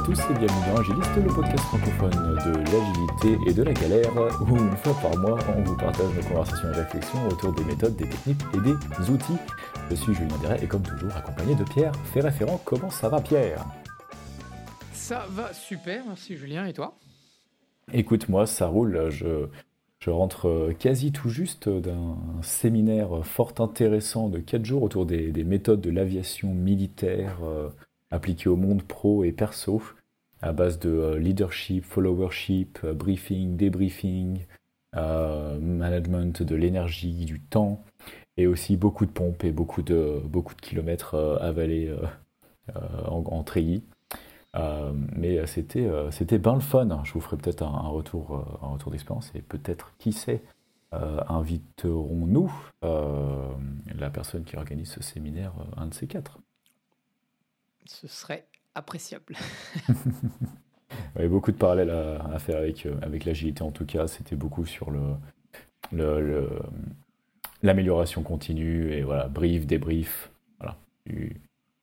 à tous et bienvenue dans Agiliste, le podcast francophone de l'agilité et de la galère, où une fois par mois on vous partage nos conversations et réflexions autour des méthodes, des techniques et des outils. Je suis Julien Deret et comme toujours accompagné de Pierre, fait référent. Comment ça va Pierre? Ça va super, merci Julien, et toi? Écoute, moi ça roule, je, je rentre quasi tout juste d'un séminaire fort intéressant de 4 jours autour des, des méthodes de l'aviation militaire. Euh, appliqué au monde pro et perso, à base de euh, leadership, followership, euh, briefing, débriefing, euh, management de l'énergie, du temps, et aussi beaucoup de pompes et beaucoup de, beaucoup de kilomètres avalés en, treillis. mais c'était c'était bien le fun. Je vous ferai peut-être un, retour, un retour d'expérience et peut-être, qui sait, inviterons-nous la personne qui organise ce séminaire, un de ces quatre ce serait appréciable. Il y a beaucoup de parallèles à, faire avec, euh, avec l'agilité en tout cas. C'était beaucoup sur le, l'amélioration continue et voilà, brief, débrief. Voilà. Tu,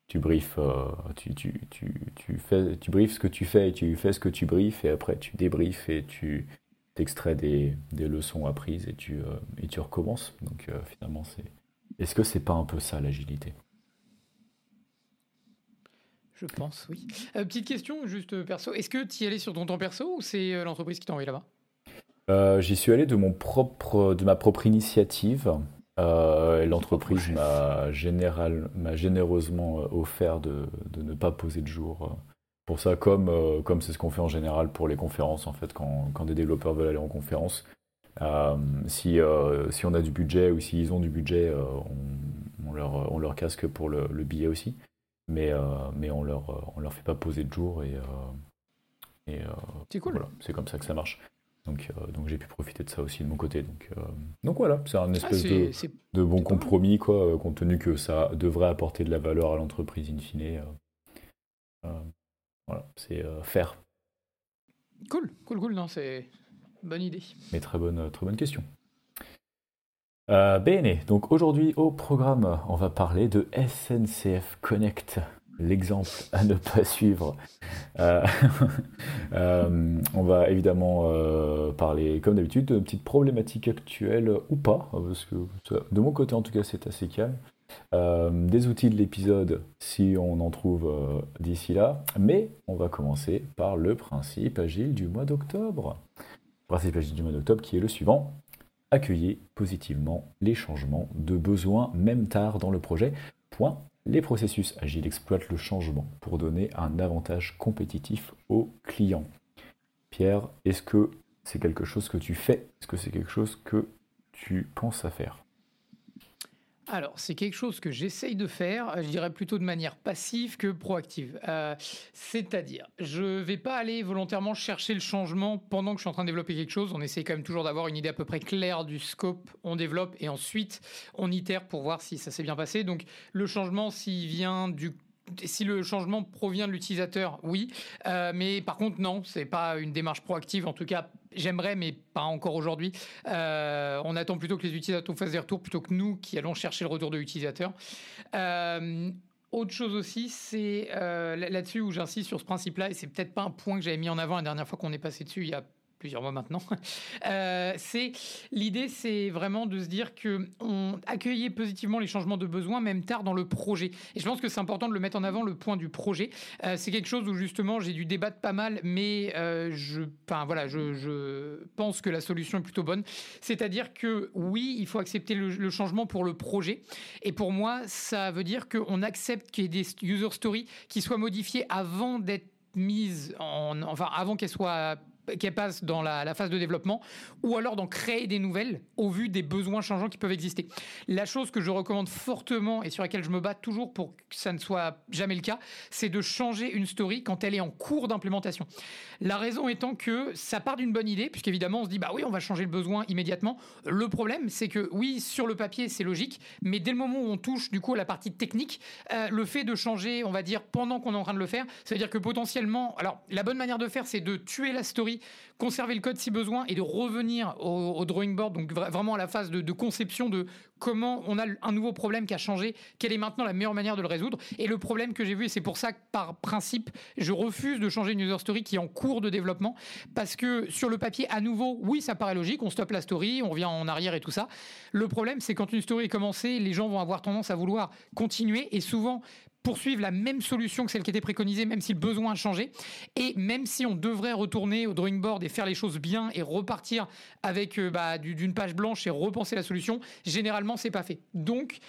tu briefes, euh, tu, tu, tu, fais, tu briefes ce que tu fais et tu fais ce que tu briefes et après tu débriefes et tu t'extrais des, des leçons apprises et tu, euh, et tu recommences. Donc finalement, c'est. Est-ce que c'est pas un peu ça l'agilité? Je pense, oui. Euh, petite question, juste euh, perso. Est-ce que tu y allais sur ton temps perso ou c'est euh, l'entreprise qui t'a envoyé là-bas J'y suis allé de, mon propre, de ma propre initiative. L'entreprise m'a généreusement offert de, de, ne pas poser de jour. Pour ça, comme comme c'est ce qu'on fait en général pour les conférences, en fait, quand, quand des développeurs veulent aller en conférence, si, si on a du budget ou s'ils ont du budget, on, on, leur, on leur casque pour le, le billet aussi mais, euh, mais on leur, euh, on leur fait pas poser de jour et, euh, et c'est cool. Voilà, c'est comme ça que ça marche. Donc, donc j'ai pu profiter de ça aussi de mon côté. Donc, donc voilà, c'est un ah, espèce de, de, bon compromis, quoi, compte tenu que ça devrait apporter de la valeur à l'entreprise in fine. voilà, c'est faire. Cool, cool, cool, non, c'est bonne idée. Mais très bonne, très bonne question. Euh, bene, donc aujourd'hui au programme, on va parler de SNCF Connect, l'exemple à ne pas suivre. Euh, euh, on va évidemment parler, comme d'habitude, de petites problématiques actuelles ou pas, parce que de mon côté en tout cas c'est assez calme. des outils de l'épisode si on en trouve d'ici là, mais on va commencer par le principe agile du mois d'octobre. Principe agile du mois d'octobre qui est le suivant accueillez positivement les changements de besoins, même tard dans le projet. Point. Les processus agiles exploitent le changement pour donner un avantage compétitif aux clients. Pierre, est-ce que c'est quelque chose que tu fais? Est-ce que c'est quelque chose que tu penses à faire? Alors, c'est quelque chose que j'essaye de faire, euh, je dirais plutôt de manière passive que proactive. Euh, c'est-à-dire, je ne vais pas aller volontairement chercher le changement pendant que je suis en train de développer quelque chose. On essaye quand même toujours d'avoir une idée à peu près claire du scope, on développe et ensuite on itère pour voir si ça s'est bien passé. Donc, le changement, s'il vient du si le changement provient de l'utilisateur, oui. Euh, mais par contre, non, c'est pas une démarche proactive. En tout cas, j'aimerais, mais pas encore aujourd'hui. Euh, on attend plutôt que les utilisateurs fassent des retours plutôt que nous qui allons chercher le retour de l'utilisateur. Euh, autre chose aussi, c'est là-dessus où j'insiste sur ce principe-là, et c'est peut-être pas un point que j'avais mis en avant la dernière fois qu'on est passé dessus il y a plusieurs mois maintenant. Euh, c'est l'idée, c'est vraiment de se dire que on accueillait positivement les changements de besoins même tard dans le projet. Et je pense que c'est important de le mettre en avant le point du projet. Euh, c'est quelque chose où justement j'ai dû débattre pas mal, mais euh, je, enfin voilà, je, pense que la solution est plutôt bonne. C'est-à-dire que oui, il faut accepter le, le, changement pour le projet. Et pour moi, ça veut dire qu'on accepte qu'il y ait des user stories qui soient modifiées avant d'être mises en, enfin avant qu'elles soient qu'elle passe dans la, phase de développement, ou alors d'en créer des nouvelles au vu des besoins changeants qui peuvent exister. La chose que je recommande fortement et sur laquelle je me bats toujours pour que ça ne soit jamais le cas, c'est de changer une story quand elle est en cours d'implémentation. La raison étant que ça part d'une bonne idée, puisqu'évidemment on se dit bah oui on va changer le besoin immédiatement. Le problème c'est que oui sur le papier c'est logique, mais dès le moment où on touche du coup à la partie technique, euh, le fait de changer, on va dire pendant qu'on est en train de le faire, ça veut dire que potentiellement, alors la bonne manière de faire c'est de tuer la story conserver le code si besoin et de revenir au, drawing board, donc vraiment à la phase de, conception de comment on a un nouveau problème qui a changé, quelle est maintenant la meilleure manière de le résoudre. Et le problème que j'ai vu, et c'est pour ça que par principe, je refuse de changer une user story qui est en cours de développement, parce que sur le papier, à nouveau, oui, ça paraît logique, on stoppe la story, on revient en arrière et tout ça. Le problème, c'est quand une story est commencée, les gens vont avoir tendance à vouloir continuer et souvent poursuivre la même solution que celle qui était préconisée, même si le besoin a changé. Et même si on devrait retourner au drawing board et faire les choses bien et repartir avec euh, bah, d'une page blanche et repenser la solution, généralement, c'est pas fait. Donc,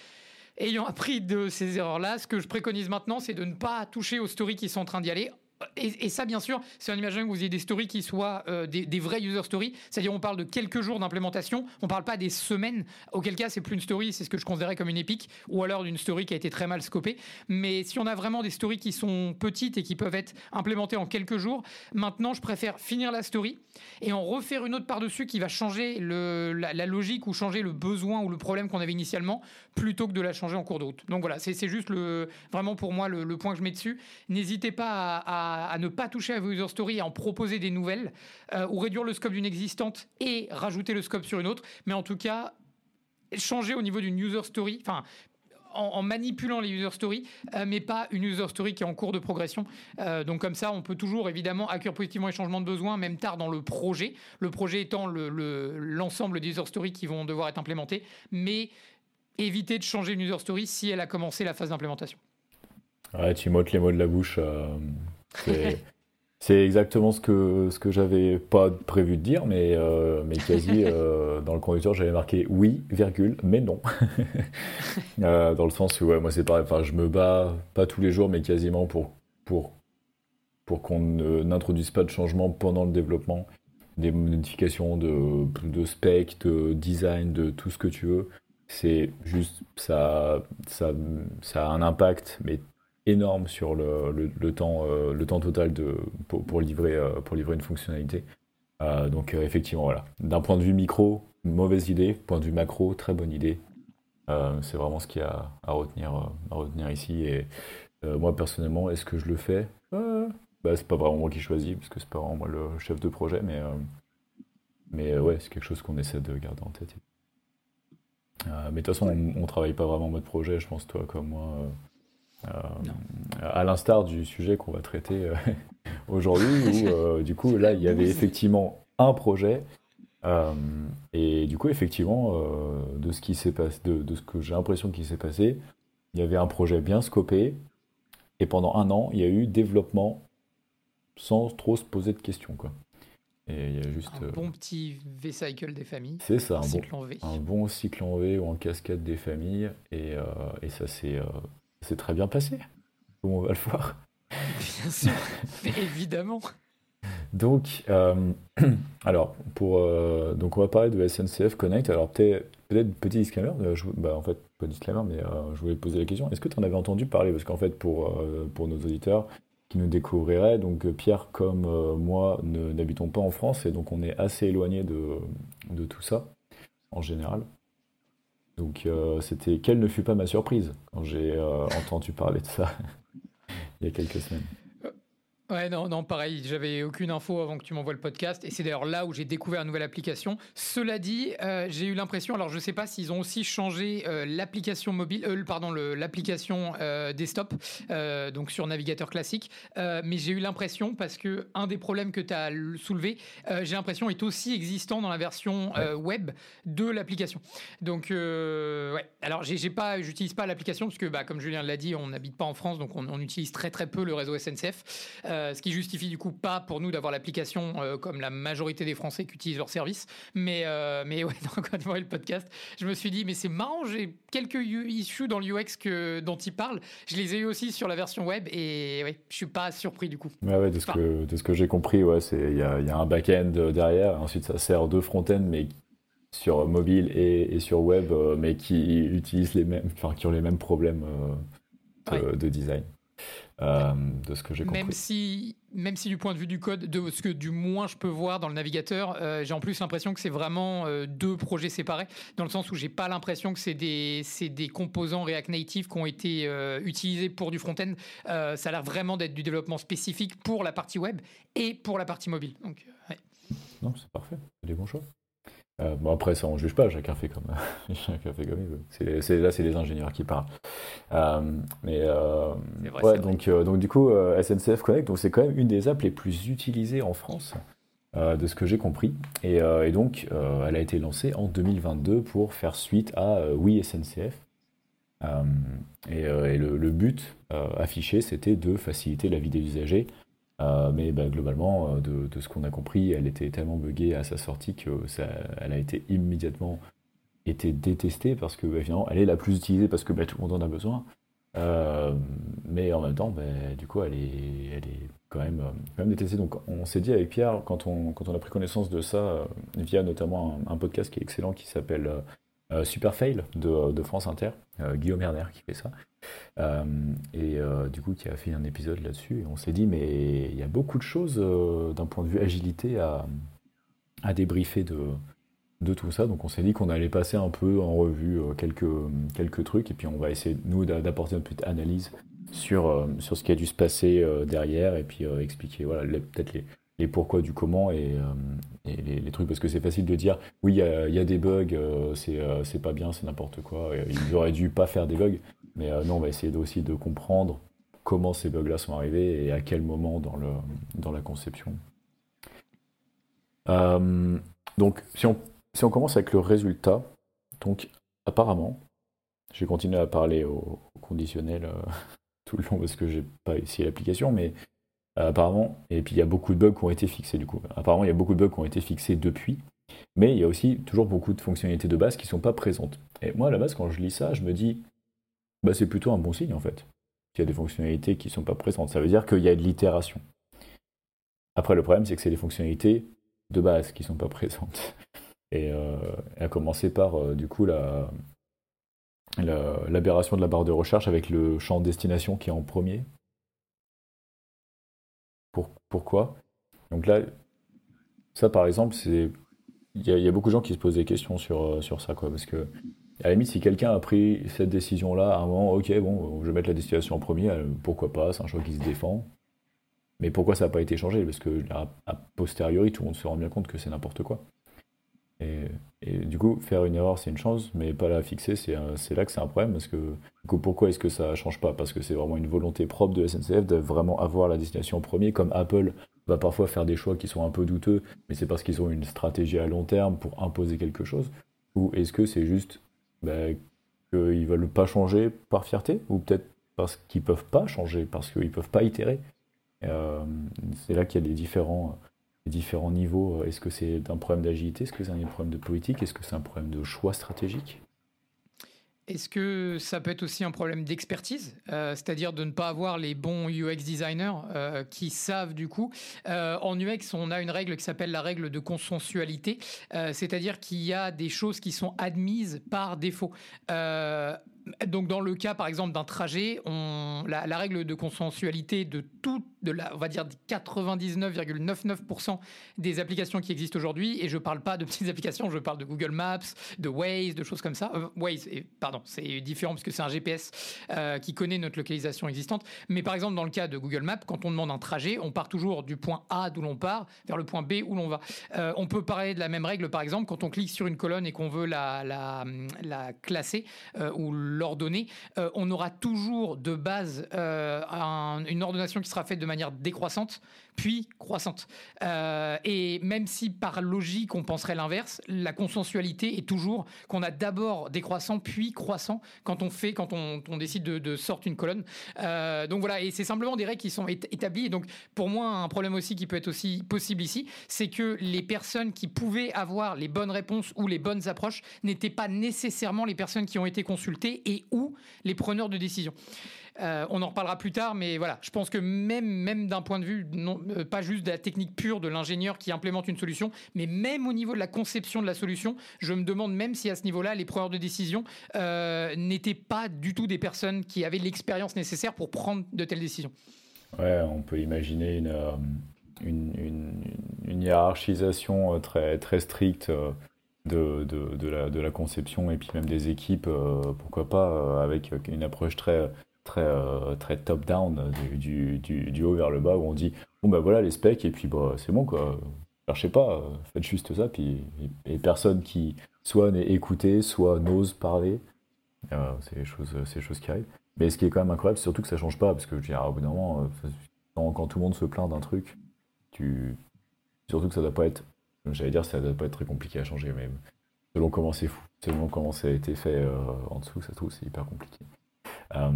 ayant appris de ces erreurs-là, ce que je préconise maintenant, c'est de ne pas toucher aux stories qui sont en train d'y aller et, ça, bien sûr, c'est en imaginant que vous ayez des stories qui soient euh, des, vrais user stories, c'est-à-dire on parle de quelques jours d'implémentation, on ne parle pas des semaines, auquel cas c'est plus une story, c'est ce que je considérais comme une épique, ou alors d'une story qui a été très mal scopée. Mais si on a vraiment des stories qui sont petites et qui peuvent être implémentées en quelques jours, maintenant je préfère finir la story et en refaire une autre par-dessus qui va changer la, logique ou changer le besoin ou le problème qu'on avait initialement, plutôt que de la changer en cours de. Donc voilà, c'est juste le, vraiment pour moi le, point que je mets dessus. N'hésitez pas à, ne pas toucher à vos user stories et en proposer des nouvelles, euh, ou réduire le scope d'une existante et rajouter le scope sur une autre. Mais en tout cas, changer au niveau d'une user story, enfin, en, manipulant les user stories, euh, mais pas une user story qui est en cours de progression. Euh, donc comme ça, on peut toujours évidemment accueillir positivement les changements de besoin, même tard dans le projet. Le projet étant l'ensemble le, des user stories qui vont devoir être implémentés, mais éviter de changer une user story si elle a commencé la phase d'implémentation. Ouais, tu m'ôtes les mots de la bouche. C'est exactement ce que, ce que j'avais pas prévu de dire, mais, euh, mais quasi euh, dans le conducteur, j'avais marqué oui, virgule, mais non. Euh, dans le sens où, ouais, moi c'est pareil, enfin, je me bats pas tous les jours, mais quasiment pour, pour, pour qu'on n'introduise pas de changement pendant le développement, des modifications de, de spec, de design, de tout ce que tu veux. C'est juste, ça, ça, ça a un impact, mais énorme sur le, le, temps, euh, le temps total de, pour, livrer, euh, pour livrer une fonctionnalité. Euh, donc effectivement, voilà. D'un point de vue micro, mauvaise idée. Point de vue macro, très bonne idée. c'est vraiment ce qu'il y a à retenir, à retenir ici. Et moi personnellement, est-ce que je le fais? Bah, C'est pas vraiment moi qui choisis, parce que c'est pas vraiment moi le chef de projet, mais, mais ouais, c'est quelque chose qu'on essaie de garder en tête. mais de toute façon, on, on, travaille pas vraiment en mode projet, je pense, toi comme moi. Euh, à l'instar du sujet qu'on va traiter euh, aujourd'hui, où euh, du coup là il y avait effectivement un projet et du coup effectivement de ce qui s'est passé, de, ce que j'ai l'impression qu'il s'est passé, il y avait un projet bien scopé et pendant un an il y a eu développement sans trop se poser de questions quoi. Et il y a juste, un bon petit V-cycle des familles. C'est ça, un, bon, un bon cycle en V ou en cascade des familles. Et, et ça, c'est c'est très bien passé, on va le voir. Bien sûr, évidemment. Donc, euh, alors, pour, euh, donc on va parler de SNCF Connect. Alors, peut-être petit disclaimer, euh, bah, en fait, pas disclaimer, mais je voulais poser la question. Est-ce que tu en avais entendu parler? Parce qu'en fait, pour, pour nos auditeurs qui nous découvriraient, donc Pierre comme moi n'habitons pas en France et donc on est assez éloigné de, de tout ça en général. Donc euh, c'était quelle ne fut pas ma surprise quand j'ai euh, entendu parler de ça il y a quelques semaines. Ouais, non, non, pareil, j'avais aucune info avant que tu m'envoies le podcast, et c'est d'ailleurs là où j'ai découvert une nouvelle application. Cela dit, euh, j'ai eu l'impression, alors je ne sais pas s'ils ont aussi changé euh, l'application mobile, euh, pardon, l'application desktop, donc sur navigateur classique, mais j'ai eu l'impression, parce que un des problèmes que tu as soulevé, j'ai l'impression est aussi existant dans la version web de l'application. Donc, ouais, alors j'ai pas, j'utilise pas l'application, parce que bah, comme Julien l'a dit, on n'habite pas en France, donc on, on, utilise très très peu le réseau SNCF. Euh, ce qui justifie du coup pas pour nous d'avoir l'application euh, comme la majorité des Français qui utilisent leur service. Mais, euh, mais ouais, quand on voit le podcast, je me suis dit, mais c'est marrant, j'ai quelques issues dans l'UX que, dont il parle. Je les ai eu aussi sur la version web et ouais, je suis pas surpris du coup. Ouais, de, ce que, de ce que j'ai compris, ouais, il y a, y a, un back-end derrière. Ensuite, ça sert deux front-end, mais sur mobile et, et sur web, mais qui utilisent les mêmes, enfin, qui ont les mêmes problèmes de design. Euh, de ce que j'ai compris. Même si, même si du point de vue du code, de ce que du moins je peux voir dans le navigateur, euh, j'ai en plus l'impression que c'est vraiment euh, deux projets séparés, dans le sens où j'ai pas l'impression que c'est des, des composants React Native qui ont été utilisés pour du front-end. ça a l'air vraiment d'être du développement spécifique pour la partie web et pour la partie mobile. Donc, Non, c'est parfait, c'est des bons choix. Euh, bon après ça on juge pas, chacun fait comme chacun fait comme il veut. C'est, là c'est les ingénieurs qui parlent. Euh, mais euh, ouais, donc donc du coup SNCF Connect donc c'est quand même une des apps les plus utilisées en France de ce que j'ai compris et, et donc elle a été lancée en 2022 pour faire suite à Oui SNCF. et, et le, le, but affiché c'était de faciliter la vie des usagers euh, mais bah, globalement, euh, de, ce qu'on a compris, elle était tellement buggée à sa sortie que ça, elle a été immédiatement été détestée parce que bah, finalement, elle est la plus utilisée parce que bah, tout le monde en a besoin. Euh, mais en même temps, du coup, elle est, elle est quand, même, quand même détestée. Donc, on s'est dit avec Pierre, quand on, quand on a pris connaissance de ça, via notamment un, podcast qui est excellent qui s'appelle Super Fail de, France Inter, Guillaume Herner qui fait ça. Euh, et euh, du coup, qui a fait un épisode là-dessus. Et on s'est dit, mais il y a beaucoup de choses euh, d'un point de vue agilité à, débriefer de, tout ça. Donc on s'est dit qu'on allait passer un peu en revue quelques, quelques trucs et puis on va essayer, nous, d'apporter une petite analyse sur, sur ce qui a dû se passer derrière et puis expliquer voilà, peut-être les, les pourquoi du comment et, et les, trucs. Parce que c'est facile de dire, oui, il y, a, des bugs, c'est pas bien, c'est n'importe quoi, ils auraient dû pas faire des bugs. Mais euh, non, on va essayer aussi de comprendre comment ces bugs-là sont arrivés et à quel moment dans, le, dans la conception. Euh, donc, si on, si on commence avec le résultat, donc apparemment, j'ai continué à parler au, conditionnel euh, tout le long parce que j'ai pas essayé l'application, mais apparemment, et puis il y a beaucoup de bugs qui ont été fixés du coup. Apparemment, il y a beaucoup de bugs qui ont été fixés depuis, mais il y a aussi toujours beaucoup de fonctionnalités de base qui ne sont pas présentes. Et moi, à la base, quand je lis ça, je me dis, bah, c'est plutôt un bon signe en fait. Il y a des fonctionnalités qui ne sont pas présentes. Ça veut dire qu'il y a de l'itération. Après, le problème, c'est que c'est des fonctionnalités de base qui ne sont pas présentes. Et euh, à commencer par, euh, du coup, la, l'aberration de la barre de recherche avec le champ destination qui est en premier. Pour, pourquoi Donc là, ça par exemple, c'est il y, a beaucoup de gens qui se posent des questions sur, euh, sur ça, quoi, parce que à la limite, si quelqu'un a pris cette décision-là à un moment, ok, bon, je vais mettre la destination en premier, euh, pourquoi pas, c'est un choix qui se défend. Mais pourquoi ça n'a pas été changé? Parce que a posteriori, tout le monde se rend bien compte que c'est n'importe quoi. Et, du coup, faire une erreur, c'est une chose, mais pas la fixer, c'est là que c'est un problème. Parce que, pourquoi est-ce que ça change pas? Parce que c'est vraiment une volonté propre de SNCF de vraiment avoir la destination en premier, comme Apple va parfois faire des choix qui sont un peu douteux, mais c'est parce qu'ils ont une stratégie à long terme pour imposer quelque chose? Ou est-ce que c'est juste ben, qu'ils veulent pas changer par fierté, ou peut-être parce qu'ils peuvent pas changer, parce qu'ils peuvent pas itérer? Euh, c'est là qu'il y a des différents, différents niveaux. Est-ce que c'est un problème d'agilité Est-ce que c'est un problème de politique Est-ce que c'est un problème de choix stratégique? Est-ce que ça peut être aussi un problème d'expertise, euh, c'est-à-dire de ne pas avoir les bons UX designers euh, qui savent du coup En UX, on a une règle qui s'appelle la règle de consensualité, c'est-à-dire qu'il y a des choses qui sont admises par défaut donc dans le cas par exemple d'un trajet, la, règle de consensualité de tout, on va dire 99,99% des applications qui existent aujourd'hui, et je parle pas de petites applications, je parle de Google Maps, de Waze, de choses comme ça. Euh, Waze, pardon, c'est différent parce que c'est un GPS euh, qui connaît notre localisation existante. Mais par exemple dans le cas de Google Maps, quand on demande un trajet, on part toujours du point A d'où l'on part vers le point B où l'on va. Euh, on peut parler de la même règle par exemple quand on clique sur une colonne et qu'on veut la, la, la classer ou l'ordonner, euh, on aura toujours de base euh, une ordonnation qui sera faite de manière décroissante, puis croissante. Euh, et même si par logique on penserait l'inverse, la consensualité est toujours qu'on a d'abord décroissant puis croissant quand on fait, quand on, décide de, sortir une colonne. donc voilà, et c'est simplement des règles qui sont établies. Et donc pour moi, un problème aussi qui peut être aussi possible ici, c'est que les personnes qui pouvaient avoir les bonnes réponses ou les bonnes approches n'étaient pas nécessairement les personnes qui ont été consultées et ou les preneurs de décision. Euh, on en reparlera plus tard, mais voilà, je pense que même, même d'un point de vue, non, euh, pas juste de la technique pure de l'ingénieur qui implémente une solution, mais même au niveau de la conception de la solution, je me demande même si à ce niveau-là, les preneurs de décision euh, n'étaient pas du tout des personnes qui avaient l'expérience nécessaire pour prendre de telles décisions. Ouais, on peut imaginer une, une, une, hiérarchisation très, très stricte de, de, de, la, de la conception et puis même des équipes, pourquoi pas, avec une approche très très, euh, très top-down, du, du, du, haut vers le bas, où on dit bon ben voilà les specs, et puis bah, c'est bon quoi. Cherchez pas, euh, faites juste ça, puis et, personne qui soit n'est écouté, soit n'ose parler. Euh, c'est les choses, choses qui arrivent. Mais ce qui est quand même incroyable, c'est surtout que ça change pas, parce que je veux dire, au bout d'un moment, quand, tout le monde se plaint d'un truc, surtout que ça doit pas être, j'allais dire, ça doit pas être très compliqué à changer, mais selon comment c'est fou, selon comment ça a été fait en dessous, ça trouve c'est hyper compliqué. Euh,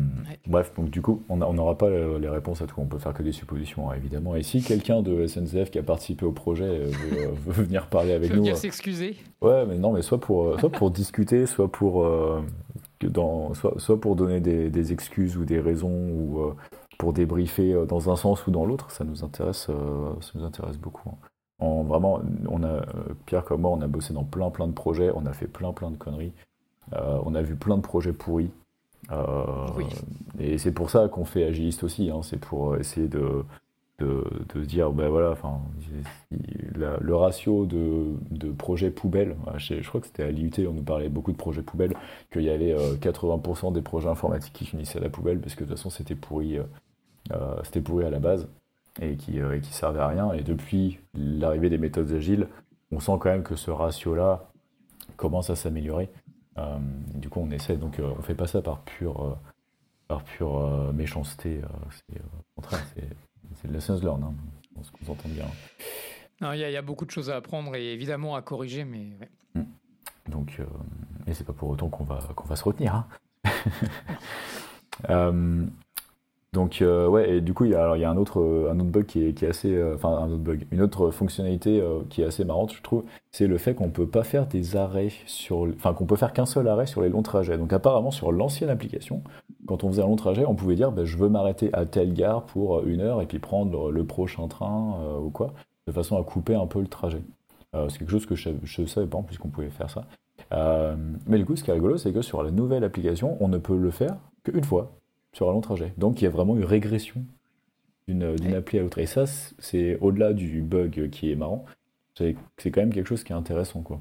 bref, donc du coup, on n'aura pas les réponses à tout, on peut faire que des suppositions, hein, évidemment. Et si quelqu'un de SNCF qui a participé au projet euh, euh, veut, venir parler avec veut nous. venir s'excuser? Ouais, mais non, mais soit pour, soit pour discuter, soit pour, dans, soit, soit, pour donner des, des, excuses ou des raisons, ou pour débriefer dans un sens ou dans l'autre, ça nous intéresse, ça nous intéresse beaucoup. Hein. En, vraiment, on a, Pierre comme moi, on a bossé dans plein plein de projets, on a fait plein plein de conneries, on a vu plein de projets pourris. Euh, et c'est pour ça qu'on fait agiliste aussi, hein, c'est pour essayer de, de, de, dire, ben voilà, enfin, le ratio de, de projets poubelles, je, crois que c'était à l'IUT, on nous parlait beaucoup de projets poubelles, qu'il y avait 80% euh, des projets informatiques qui finissaient à la poubelle parce que de toute façon c'était pourri, euh, c'était pourri à la base et qui, et qui servait à rien. Et depuis l'arrivée des méthodes agiles, on sent quand même que ce ratio-là commence à s'améliorer. Euh, du coup, on essaie, donc euh, on fait pas ça par pure, euh, par pure méchanceté. c'est au contraire, c'est de lessons learned, hein, on s'entend bien. Il y, a beaucoup de choses à apprendre et évidemment à corriger, mais. Ouais. Mm. Donc, et c'est pas pour autant qu'on va, qu'on va se retenir. Hein. Donc euh, ouais, et du coup il y a, y a un autre euh, un autre bug qui est, qui est assez euh, enfin un autre bug, une autre fonctionnalité qui est assez marrante je trouve, c'est le fait qu'on peut pas faire des arrêts sur enfin qu'on peut faire qu'un seul arrêt sur les longs trajets. Donc apparemment sur l'ancienne application, quand on faisait un long trajet, on pouvait dire ben, je veux m'arrêter à telle gare pour une heure et puis prendre le prochain train ou quoi, de façon à couper un peu le trajet. c'est quelque chose que je, ne savais pas en plus qu'on pouvait faire ça. mais du coup, ce qui est rigolo, c'est que sur la nouvelle application, on ne peut le faire qu'une fois sur un long trajet. Donc il y a vraiment une régression d'une appli à l'autre. Et ça, c'est au-delà du bug qui est marrant, c'est quand même quelque chose qui est intéressant. quoi.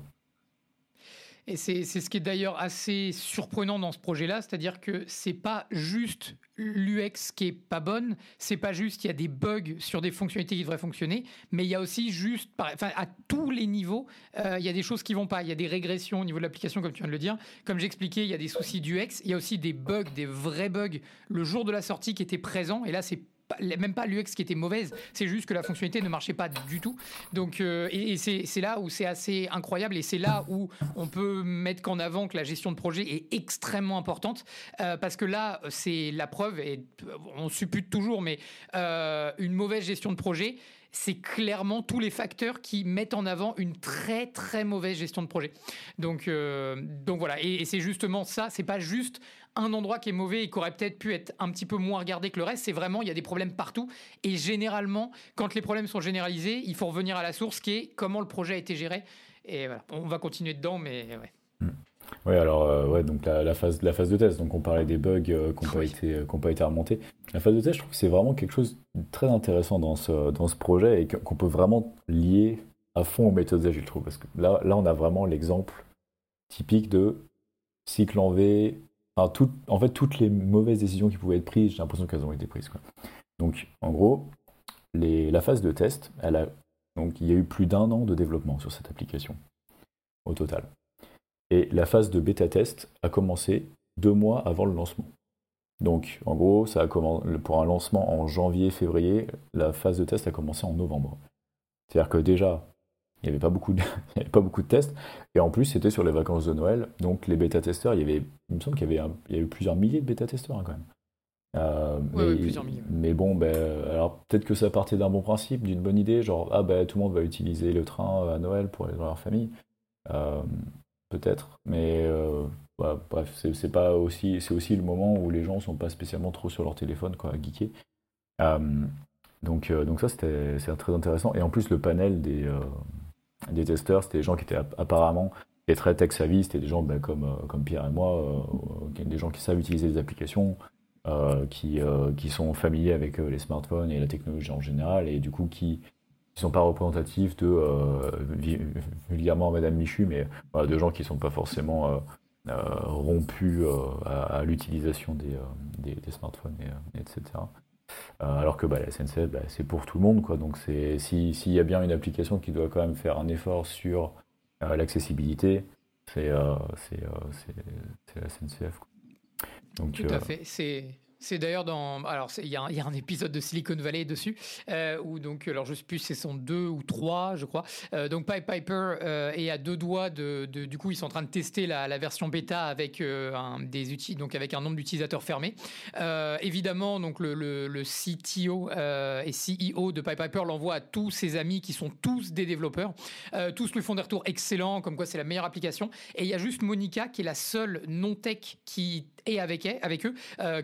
Et c'est ce qui est d'ailleurs assez surprenant dans ce projet-là, c'est-à-dire que c'est pas juste l'UX qui est pas bonne, c'est pas juste il y a des bugs sur des fonctionnalités qui devraient fonctionner, mais il y a aussi juste, enfin à tous les niveaux, euh, il y a des choses qui vont pas, il y a des régressions au niveau de l'application comme tu viens de le dire. Comme j'expliquais, il y a des soucis d'UX, il y a aussi des bugs, des vrais bugs. Le jour de la sortie qui étaient présents, et là c'est même pas l'UX qui était mauvaise, c'est juste que la fonctionnalité ne marchait pas du tout. Donc, euh, et, c'est là où c'est assez incroyable et c'est là où on peut mettre qu'en avant que la gestion de projet est extrêmement importante euh, parce que là, c'est la preuve et on suppute toujours, mais euh, une mauvaise gestion de projet, c'est clairement tous les facteurs qui mettent en avant une très très mauvaise gestion de projet. Donc, donc voilà, et, c'est justement ça, c'est pas juste un endroit qui est mauvais et qui aurait peut-être pu être un petit peu moins regardé que le reste, c'est vraiment, il y a des problèmes partout. Et généralement, quand les problèmes sont généralisés, il faut revenir à la source qui est comment le projet a été géré. Et voilà, on va continuer dedans, mais ouais. Hmm. Oui, alors euh, ouais, donc la, phase, la phase de test. Donc on parlait des bugs euh, qui n'ont pas été euh, pas été remontés. La phase de test, je trouve que c'est vraiment quelque chose de très intéressant dans ce dans ce projet et qu'on peut vraiment lier à fond aux méthodes agiles, je trouve, parce que là là on a vraiment l'exemple typique de cycle en V, en fait, toutes les mauvaises décisions qui pouvaient être prises, j'ai l'impression qu'elles ont été prises. Donc, en gros, la phase de test, elle a, donc, il y a eu plus d'un an de développement sur cette application, au total. Et la phase de bêta test a commencé deux mois avant le lancement. Donc, en gros, ça a pour un lancement en janvier-février, la phase de test a commencé en novembre. C'est-à-dire que déjà, il n'y avait, pas beaucoup de, pas beaucoup de tests. Et en plus, c'était sur les vacances de Noël. Donc, les bêta-testeurs, il, y avait, il me semble qu'il y avait, il y eu plusieurs milliers de bêta-testeurs hein, quand même. Euh, mais, plusieurs milliers. mais, bon, ben, alors peut-être que ça partait d'un bon principe, d'une bonne idée, genre ah ben tout le monde va utiliser le train à Noël pour aller dans leur famille, euh, peut-être. Mais euh, bah, bref, c'est pas aussi, c'est aussi le moment où les gens sont pas spécialement trop sur leur téléphone, quoi, à geeker. Donc, donc ça, c'était très intéressant. Et en plus, le panel des, des testeurs, c'était des gens qui étaient apparemment très tech savvy, c'était des gens ben, comme, comme Pierre et moi, des gens qui savent utiliser les applications, qui, qui sont familiers avec les smartphones et la technologie en général, et du coup qui ne sont pas représentatifs de, vulgairement Madame Michu, mais de gens qui ne sont pas forcément euh, rompu euh, à, l'utilisation des, euh, des, smartphones, et, etc. alors que bah, la SNCF, bah, c'est pour tout le monde. Quoi. Donc s'il y a bien une application qui doit quand même faire un effort sur l'accessibilité, c'est la SNCF. Donc, tout à fait. C'est c'est d'ailleurs dans. Alors, il y, a un épisode de Silicon Valley dessus, euh, où donc, alors je sais plus, c'est son deux ou trois, je crois. Euh, donc, Pipe Piper euh, est à deux doigts de, Du coup, ils sont en train de tester la, version bêta avec, un, des outils, donc avec un nombre d'utilisateurs fermé. évidemment, donc, le, le, CTO et CEO de Pipe Piper l'envoie à tous ses amis qui sont tous des développeurs. tous lui font des retours excellents, comme quoi c'est la meilleure application. Et il y a juste Monica qui est la seule non-tech qui est avec, eux,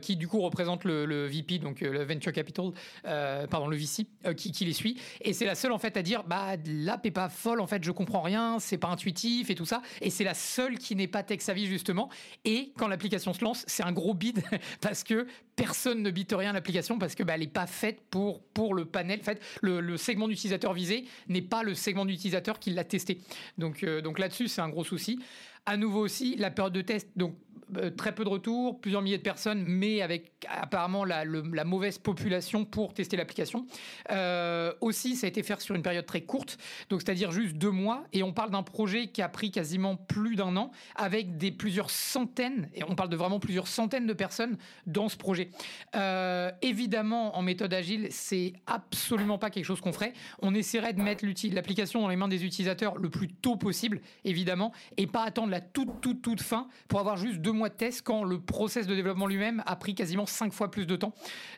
qui du coup représente le, VP, donc euh, le Venture Capital, euh, pardon, le VC, euh, qui, les suit. Et c'est la seule, en fait, à dire, bah, l'app est pas folle, en fait, je comprends rien, c'est pas intuitif et tout ça. Et c'est la seule qui n'est pas tech savvy, justement. Et quand l'application se lance, c'est un gros bid parce que personne ne bite rien à l'application parce que bah, elle n'est pas faite pour, pour le panel. En fait, le, segment d'utilisateur visé n'est pas le segment d'utilisateur qui l'a testé. Donc, donc là-dessus, c'est un gros souci. À nouveau aussi, la période de test. Donc, euh, très peu de retours, plusieurs milliers de personnes, mais avec apparemment la, mauvaise population pour tester l'application. Euh, aussi, ça a été fait sur une période très courte, donc c'est-à-dire juste deux mois, et on parle d'un projet qui a pris quasiment plus d'un an, avec des plusieurs centaines, et on parle de vraiment plusieurs centaines de personnes dans ce projet. Euh, évidemment, en méthode agile, c'est absolument pas quelque chose qu'on ferait. On essaierait de mettre l'application dans les mains des utilisateurs le plus tôt possible, évidemment, et pas attendre la toute, toute, toute fin pour avoir juste deux mois de test quand le process de développement lui-même a pris quasiment cinq fois plus de temps.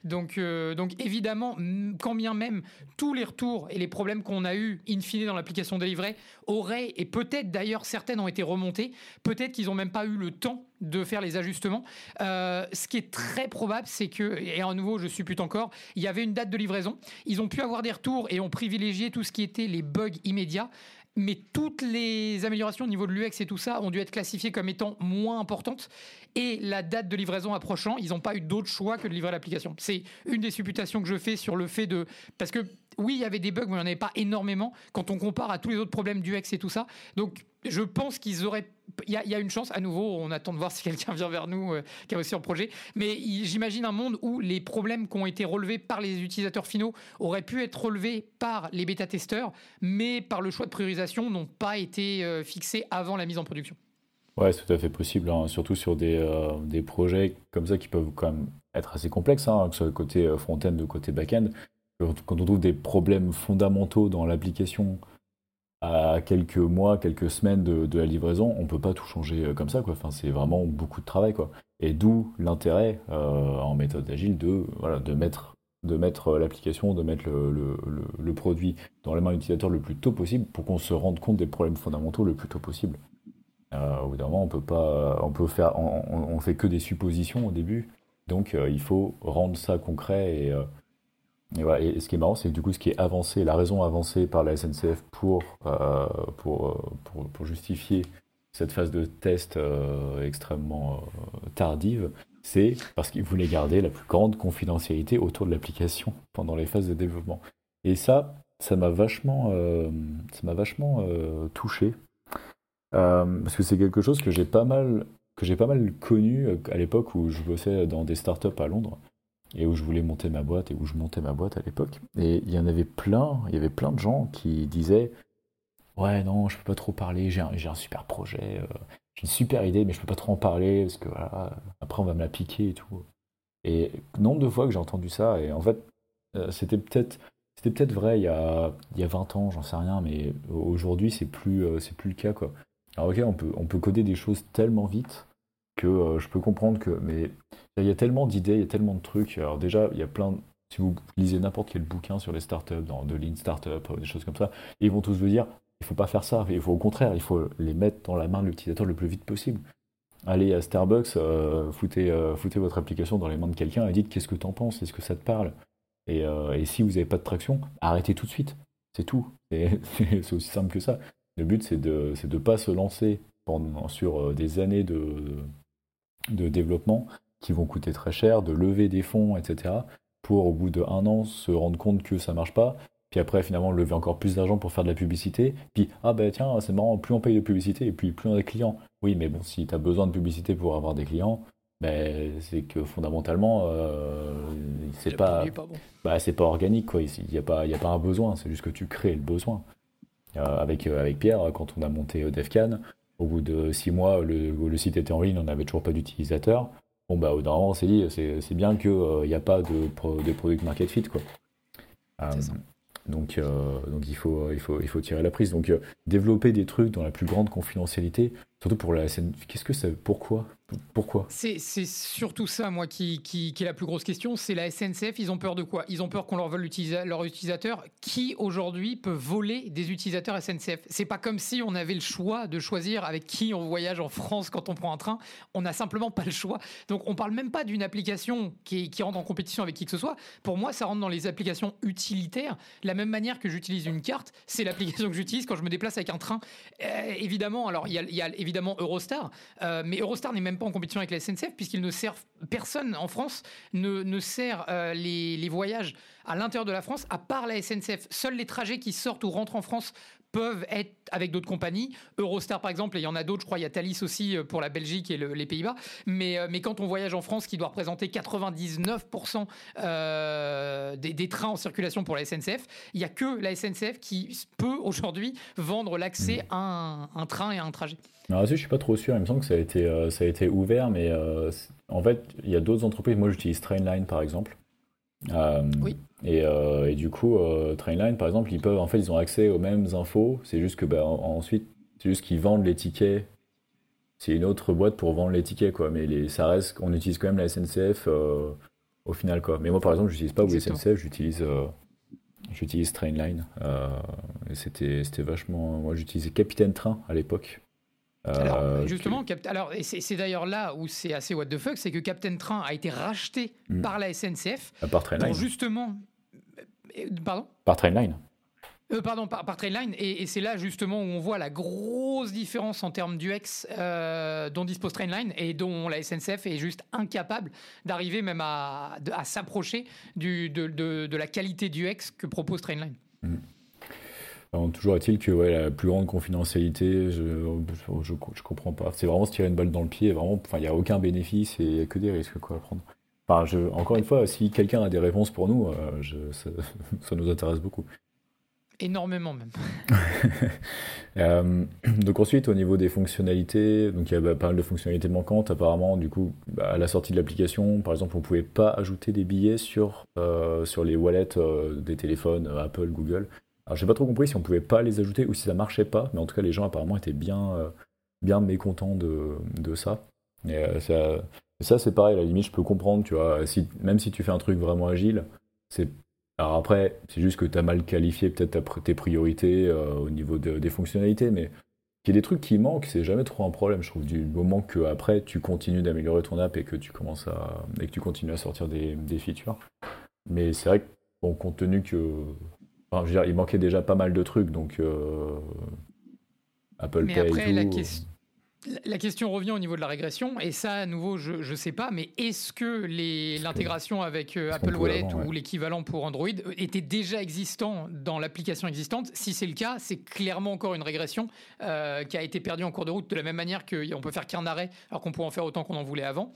Donc, euh, évidemment, quand bien même tous les retours et les problèmes qu'on a eu in fine dans l'application délivrée auraient, et peut-être d'ailleurs certaines ont été remontées, peut-être qu'ils n'ont même pas eu le temps de faire les ajustements. Euh, ce qui est très probable, c'est que, et à nouveau, je suppute encore, il y avait une date de livraison. Ils ont pu avoir des retours et ont privilégié tout ce qui était les bugs immédiats mais toutes les améliorations au niveau de l'UX et tout ça ont dû être classifiées comme étant moins importantes. Et la date de livraison approchant, ils n'ont pas eu d'autre choix que de livrer l'application. C'est une des supputations que je fais sur le fait de... Parce que oui, il y avait des bugs, mais il n'y en avait pas énormément quand on compare à tous les autres problèmes du X et tout ça. Donc, je pense qu'ils auraient. Il y, a une chance, à nouveau, on attend de voir si quelqu'un vient vers nous euh, qui a aussi un projet. Mais j'imagine un monde où les problèmes qui ont été relevés par les utilisateurs finaux auraient pu être relevés par les bêta-testeurs, mais par le choix de priorisation n'ont pas été euh, fixés avant la mise en production. Ouais, c'est tout à fait possible, hein, surtout sur des, euh, des, projets comme ça qui peuvent quand même être assez complexes, hein, que ce soit côté front-end ou côté back-end quand on trouve des problèmes fondamentaux dans l'application à quelques mois, quelques semaines de, la livraison, on ne peut pas tout changer euh, comme ça. Quoi. Enfin, c'est vraiment beaucoup de travail. Quoi. Et d'où l'intérêt euh, en méthode agile de, voilà, de mettre, de mettre l'application, de mettre le, produit dans les mains de l'utilisateur le plus tôt possible pour qu'on se rende compte des problèmes fondamentaux le plus tôt possible. Euh, au bout d'un moment, on peut pas, on peut faire, on, fait que des suppositions au début, donc il faut rendre ça concret et et, ce qui est marrant, c'est que du coup, ce qui est avancé, la raison avancée par la SNCF pour, euh, euh, pour, pour, justifier cette phase de test euh, extrêmement tardive, c'est parce qu'ils voulaient garder la plus grande confidentialité autour de l'application pendant les phases de développement. Et ça, ça m'a vachement, ça m'a vachement touché parce que c'est quelque chose que j'ai pas mal que j'ai pas mal connu à l'époque où je bossais dans des startups à Londres et où je voulais monter ma boîte et où je montais ma boîte à l'époque. Et il y en avait plein, il y avait plein de gens qui disaient Ouais, non, je peux pas trop parler, j'ai un, un, super projet, euh, j'ai une super idée, mais je peux pas trop en parler parce que voilà, après on va me la piquer et tout. Et nombre de fois que j'ai entendu ça, et en fait, euh, c'était peut-être. C'était peut-être vrai il y, a, il y a 20 ans, j'en sais rien, mais aujourd'hui c'est plus, euh, plus le cas quoi. Alors ok, on peut, on peut coder des choses tellement vite que euh, je peux comprendre que. Mais il y a tellement d'idées, il y a tellement de trucs. Alors, déjà, il y a plein. Si vous lisez n'importe quel bouquin sur les startups, dans de Lean Startup, euh, des choses comme ça, ils vont tous vous dire il faut pas faire ça. Il faut au contraire, il faut les mettre dans la main de l'utilisateur le plus vite possible. Allez à Starbucks, euh, foutez, foutez, votre application dans les mains de quelqu'un et dites qu'est-ce que tu en penses, est-ce que ça te parle? Et, si vous n'avez pas de traction, arrêtez tout de suite. C'est tout. C'est aussi simple que ça. Le but, c'est de ne pas se lancer sur des années de, de développement qui vont coûter très cher, de lever des fonds, etc. pour au bout d'un an se rendre compte que ça marche pas, puis après finalement lever encore plus d'argent pour faire de la publicité, puis ah ben tiens c'est marrant, plus on paye de publicité et puis plus on a des clients. Oui mais bon si tu as besoin de publicité pour avoir des clients, ben, c'est que fondamentalement euh, c'est pas, bah, c'est pas organique quoi, il n'y a, pas, a pas un besoin, c'est juste que tu crées le besoin. Euh, avec, euh, avec Pierre, quand on a monté DevCan, au bout de six mois, le, le site était en ligne, on n'avait toujours pas d'utilisateurs. Bon, bah, au on s'est dit, c'est bien qu'il n'y a pas de, de product market fit, quoi. donc, donc il, faut, il, faut, il faut tirer la prise. Donc, développer des trucs dans la plus grande confidentialité, surtout pour la scène. Qu'est-ce que c'est Pourquoi? Pourquoi? C'est surtout ça, moi, qui, est la plus grosse question. C'est la SNCF. Ils ont peur de quoi? Ils ont peur qu'on leur vole leurs utilisateurs. Qui aujourd'hui peut voler des utilisateurs SNCF C'est pas comme si on avait le choix de choisir avec qui on voyage en France quand on prend un train. On n'a simplement pas le choix. Donc on parle même pas d'une application qui, qui rentre en compétition avec qui que ce soit. Pour moi, ça rentre dans les applications utilitaires. La même manière que j'utilise une carte, c'est l'application que j'utilise quand je me déplace avec un train. Euh, évidemment, alors il y, a évidemment Eurostar, euh, mais Eurostar n'est même en compétition avec la SNCF puisqu'ils ne servent personne en France ne, ne sert euh, les, les, voyages à l'intérieur de la France à part la SNCF. Seuls les trajets qui sortent ou rentrent en France peuvent être avec d'autres compagnies. Eurostar, par exemple, et il y en a d'autres, je crois, il y a Thalys aussi euh, pour la Belgique et les Pays-Bas. Mais, euh, mais quand on voyage en France, qui doit représenter 99% des, des, trains en circulation pour la SNCF, il n'y a que la SNCF qui peut aujourd'hui vendre l'accès mmh. à un, un train et à un trajet. Alors, je suis pas trop sûr. Il me semble que ça a été, euh, ça a été ouvert, mais euh, en fait, il y a d'autres entreprises. Moi, j'utilise Trainline, par exemple. Euh, oui. Et, et, du coup, Trainline, par exemple, ils peuvent, en fait, ils ont accès aux mêmes infos. C'est juste que, bah, ensuite, c'est juste qu'ils vendent les tickets. C'est une autre boîte pour vendre les tickets, quoi. Mais les, ça reste, on utilise quand même la SNCF au final, quoi. Mais moi, par exemple, j'utilise pas la SNCF, j'utilise j'utilise Trainline. c'était, c'était vachement. Moi, j'utilisais Capitaine Train à l'époque. Alors, euh, justement, alors, c'est d'ailleurs là où c'est assez what the fuck, c'est que Captain Train a été racheté hmm. par la SNCF. Euh, par Trainline. justement. Euh, pardon? Par Trainline. pardon, par, par Trainline. Et, c'est là justement où on voit la grosse différence en termes d'UX dont dispose Trainline et dont la SNCF est juste incapable d'arriver même à, à s'approcher de, de, de, la qualité d'UX que propose Trainline. Toujours est-il que ouais, la plus grande confidentialité, je, je, comprends pas. C'est vraiment se tirer une balle dans le pied. Vraiment, il n'y a aucun bénéfice et que des risques quoi, à prendre. Enfin, je, encore une fois, si quelqu'un a des réponses pour nous, euh, ça, nous intéresse beaucoup. Énormément même. Euh, donc ensuite, au niveau des fonctionnalités, donc il y a bah, pas mal de fonctionnalités manquantes. Apparemment, du coup, bah, à la sortie de l'application, par exemple, on pouvait pas ajouter des billets sur, euh, sur les wallets des téléphones Apple, Google. Alors j'ai pas trop compris si on pouvait pas les ajouter ou si ça marchait pas, mais en tout cas les gens apparemment étaient bien, euh, bien mécontents de, de ça. Et euh, ça, ça c'est pareil, à la limite je peux comprendre, tu vois, même si tu fais un truc vraiment agile, alors après, c'est juste que tu as mal qualifié peut-être tes priorités euh, au niveau des fonctionnalités, mais qu'il y ait des trucs qui manquent, c'est jamais trop un problème, je trouve, du moment que après tu continues d'améliorer ton app et que tu commences à et que tu continues à sortir des, features. Mais c'est vrai que compte tenu que je veux dire, il manquait déjà pas mal de trucs, donc euh, Apple mais après, la, la, question revient au niveau de la régression, et ça, à nouveau, je ne sais pas, mais est-ce que l'intégration avec euh, Apple Wallet ou l'équivalent pour Android était déjà existant dans l'application existante? Si c'est le cas, c'est clairement encore une régression euh, qui a été perdue en cours de route, de la même manière qu'on peut faire qu'un arrêt, alors qu'on pourrait en faire autant qu'on en voulait avant.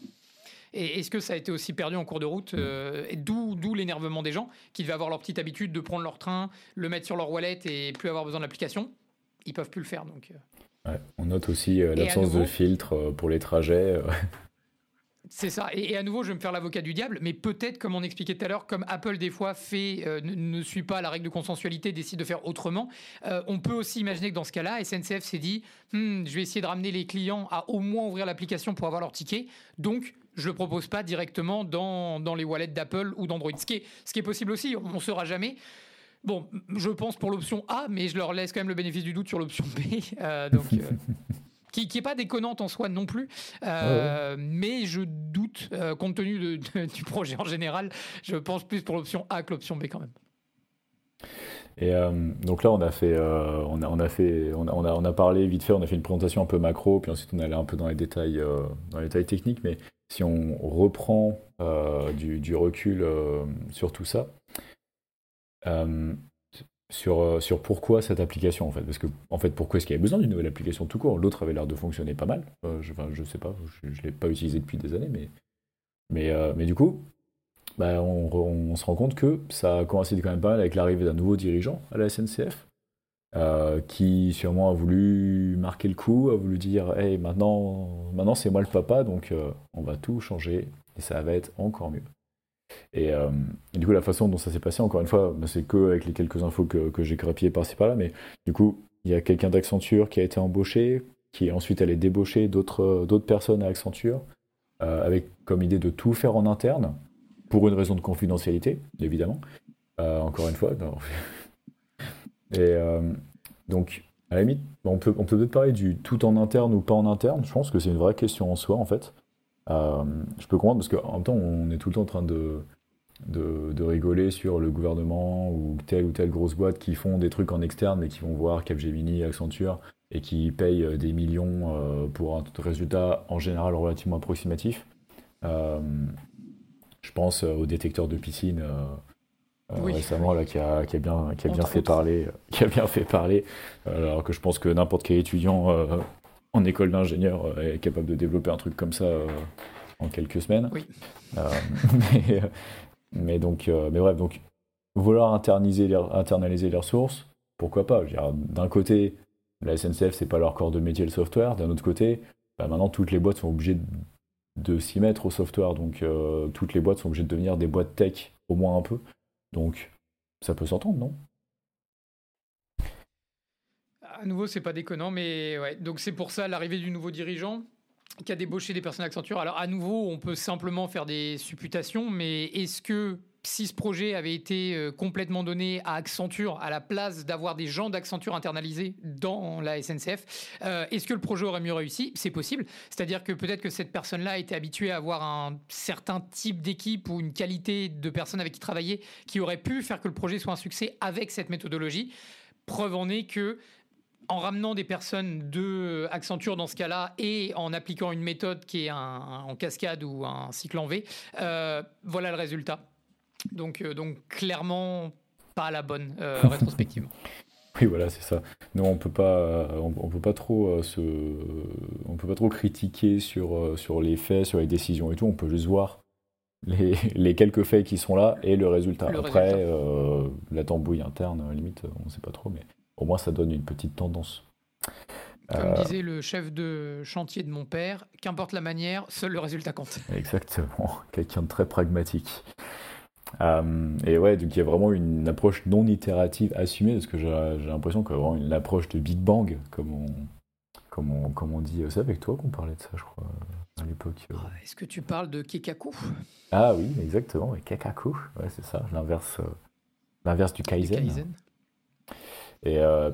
Et est-ce que ça a été aussi perdu en cours de route euh, d'où l'énervement des gens qui devaient avoir leur petite habitude de prendre leur train, le mettre sur leur wallet et plus avoir besoin de l'application? Ils peuvent plus le faire donc. Euh. on note aussi euh, l'absence de filtre pour les trajets. C'est ça. Et, à nouveau, je vais me faire l'avocat du diable, mais peut-être, comme on expliquait tout à l'heure, comme Apple des fois fait, ne, suit pas la règle de consensualité, décide de faire autrement, on peut aussi imaginer que dans ce cas-là, SNCF s'est dit, hmm, je vais essayer de ramener les clients à au moins ouvrir l'application pour avoir leur ticket. Donc, je le propose pas directement dans, dans les wallets d'Apple ou d'Android. Ce qui, est, ce qui est possible aussi, on ne saura jamais. Bon, je pense pour l'option A, mais je leur laisse quand même le bénéfice du doute sur l'option B. Euh, donc, euh, qui n'est pas déconnante en soi non plus, euh, mais je doute, compte tenu du projet en général, je pense plus pour l'option A que l'option B quand même. Et donc là, on a fait, on a, on a fait, on a, on a, parlé vite fait, on a fait une présentation un peu macro, puis ensuite on allait un peu dans les détails, dans les détails techniques. Mais si on reprend du, du, recul sur tout ça, sur, euh, sur pourquoi cette application en fait. Parce que en fait, pourquoi est-ce qu'il y avait besoin d'une nouvelle application tout court? L'autre avait l'air de fonctionner pas mal. Euh, je, enfin, sais pas, je, ne l'ai pas utilisé depuis des années, mais, mais, euh, mais du coup, bah, on, on, se rend compte que ça coïncide quand même pas mal avec l'arrivée d'un nouveau dirigeant à la SNCF. Qui sûrement a voulu marquer le coup, a voulu dire Hey, maintenant, maintenant c'est moi le papa, donc on va tout changer et ça va être encore mieux. Euh, et, du coup, la façon dont ça s'est passé, encore une fois, bah, c'est que avec les quelques infos que, j'ai grappillées par-ci par-là, mais du coup, il y a quelqu'un d'Accenture qui a été embauché, qui ensuite allait débaucher d'autres personnes à Accenture, euh, avec comme idée de tout faire en interne, pour une raison de confidentialité, évidemment. Euh, encore une fois. Et donc, à la limite, on peut on peut peut-être parler du tout en interne ou pas en interne. Je pense que c'est une vraie question en soi, en fait. Euh, je peux comprendre parce qu'en même temps, on est tout le temps en train de, de, rigoler sur le gouvernement ou telle ou telle grosse boîte qui font des trucs en externe mais qui vont voir Capgemini, Accenture et qui payent euh, des millions euh, pour un résultat en général relativement approximatif. je pense au détecteur de piscine récemment là, qui, a, qui a bien, qui a bien fait parler, qui a bien fait parler, alors que je pense que n'importe quel étudiant en école d'ingénieur euh, est capable de développer un truc comme ça euh, en quelques semaines. Oui. Euh, mais, donc, mais bref, donc vouloir internaliser les, internaliser les ressources, pourquoi pas? D'un côté, la SNCF, c'est pas leur corps de métier le software. D'un autre côté, bah, maintenant toutes les boîtes sont obligées de, s'y mettre au software. Donc toutes les boîtes sont obligées de devenir des boîtes tech, au moins un peu. Donc ça peut s'entendre, non? À nouveau, c'est pas déconnant, mais ouais. Donc c'est pour ça l'arrivée du nouveau dirigeant qui a débauché des personnes Accenture. Alors à nouveau, on peut simplement faire des supputations, mais est-ce que si ce projet avait été euh, complètement donné à Accenture à la place d'avoir des gens d'Accenture internalisés dans la SNCF, euh, est-ce que le projet aurait mieux réussi? C'est possible. C'est-à-dire que peut-être que cette personne-là était habituée à avoir un certain type d'équipe ou une qualité de personnes avec qui travailler qui aurait pu faire que le projet soit un succès avec cette méthodologie. Preuve en est que en ramenant des personnes de Accenture dans ce cas-là et en appliquant une méthode qui est en cascade ou un cycle en V, euh, voilà le résultat. Donc, euh, donc clairement pas la bonne euh, rétrospectivement. Oui, voilà, c'est ça. Non, on peut pas, on, peut pas trop se, on peut pas trop critiquer sur sur les faits, sur les décisions et tout. On peut juste voir les, les quelques faits qui sont là et le résultat. Après, la tambouille interne, limite, on ne sait pas trop, mais au moins, ça donne une petite tendance. Comme euh, disait le chef de chantier de mon père, qu'importe la manière, seul le résultat compte. Exactement, quelqu'un de très pragmatique. Euh, et ouais, donc il y a vraiment une approche non itérative assumée, parce que j'ai l'impression qu'il y a vraiment une approche de Big Bang, comme on, comme on, comme on dit. C'est avec toi qu'on parlait de ça, je crois, à l'époque. Ah, est-ce que tu parles de Kekaku? Ah oui, exactement, Kekaku, ouais, c'est ça, l'inverse, euh, l'inverse du Kaizen. Et, euh,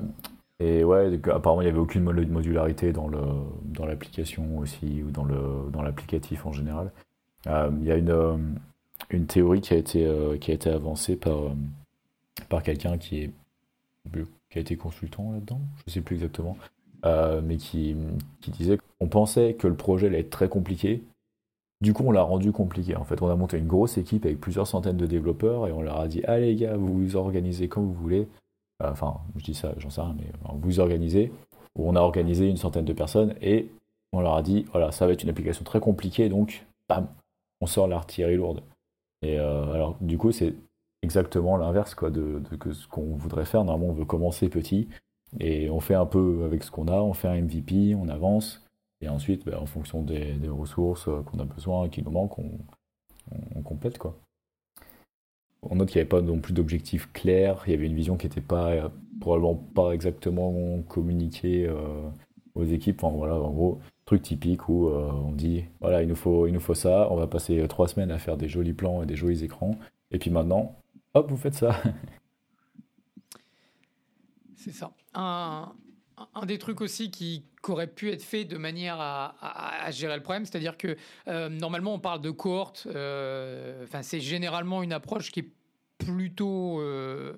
et ouais, apparemment, il n'y avait aucune modularité dans, le, dans l'application aussi, ou dans, le, dans l'applicatif en général. Euh, il y a une, une théorie qui a été, qui a été avancée par, par quelqu'un qui, qui a été consultant là-dedans, je ne sais plus exactement, mais qui, qui disait qu'on pensait que le projet allait être très compliqué, du coup, on l'a rendu compliqué. En fait, on a monté une grosse équipe avec plusieurs centaines de développeurs et on leur a dit Allez, les gars, vous vous organisez comme vous voulez. Euh, enfin, je dis ça, j'en sais rien, mais euh, vous organisez, on a organisé une centaine de personnes et on leur a dit, voilà, ça va être une application très compliquée, donc, bam, on sort l'artillerie lourde. Et euh, alors, du coup, c'est exactement l'inverse quoi, de, ce qu'on voudrait faire. Normalement, on veut commencer petit et on fait un peu avec ce qu'on a, on fait un MVP, on avance, et ensuite, ben, en fonction des, ressources qu'on a besoin, qui nous manquent, on, complète. quoi. On note qu'il n'y avait pas non plus d'objectif clair, il y avait une vision qui n'était pas probablement pas exactement communiquée euh, aux équipes. Enfin, voilà, en gros, truc typique où euh, on dit voilà, il nous, faut, il nous faut ça, on va passer trois semaines à faire des jolis plans et des jolis écrans, et puis maintenant, hop, vous faites ça. C'est ça. Un, des trucs aussi qui aurait pu être fait de manière à, gérer le problème, c'est-à-dire que euh, normalement on parle de cohorte, euh, enfin c'est généralement une approche qui est plutôt euh,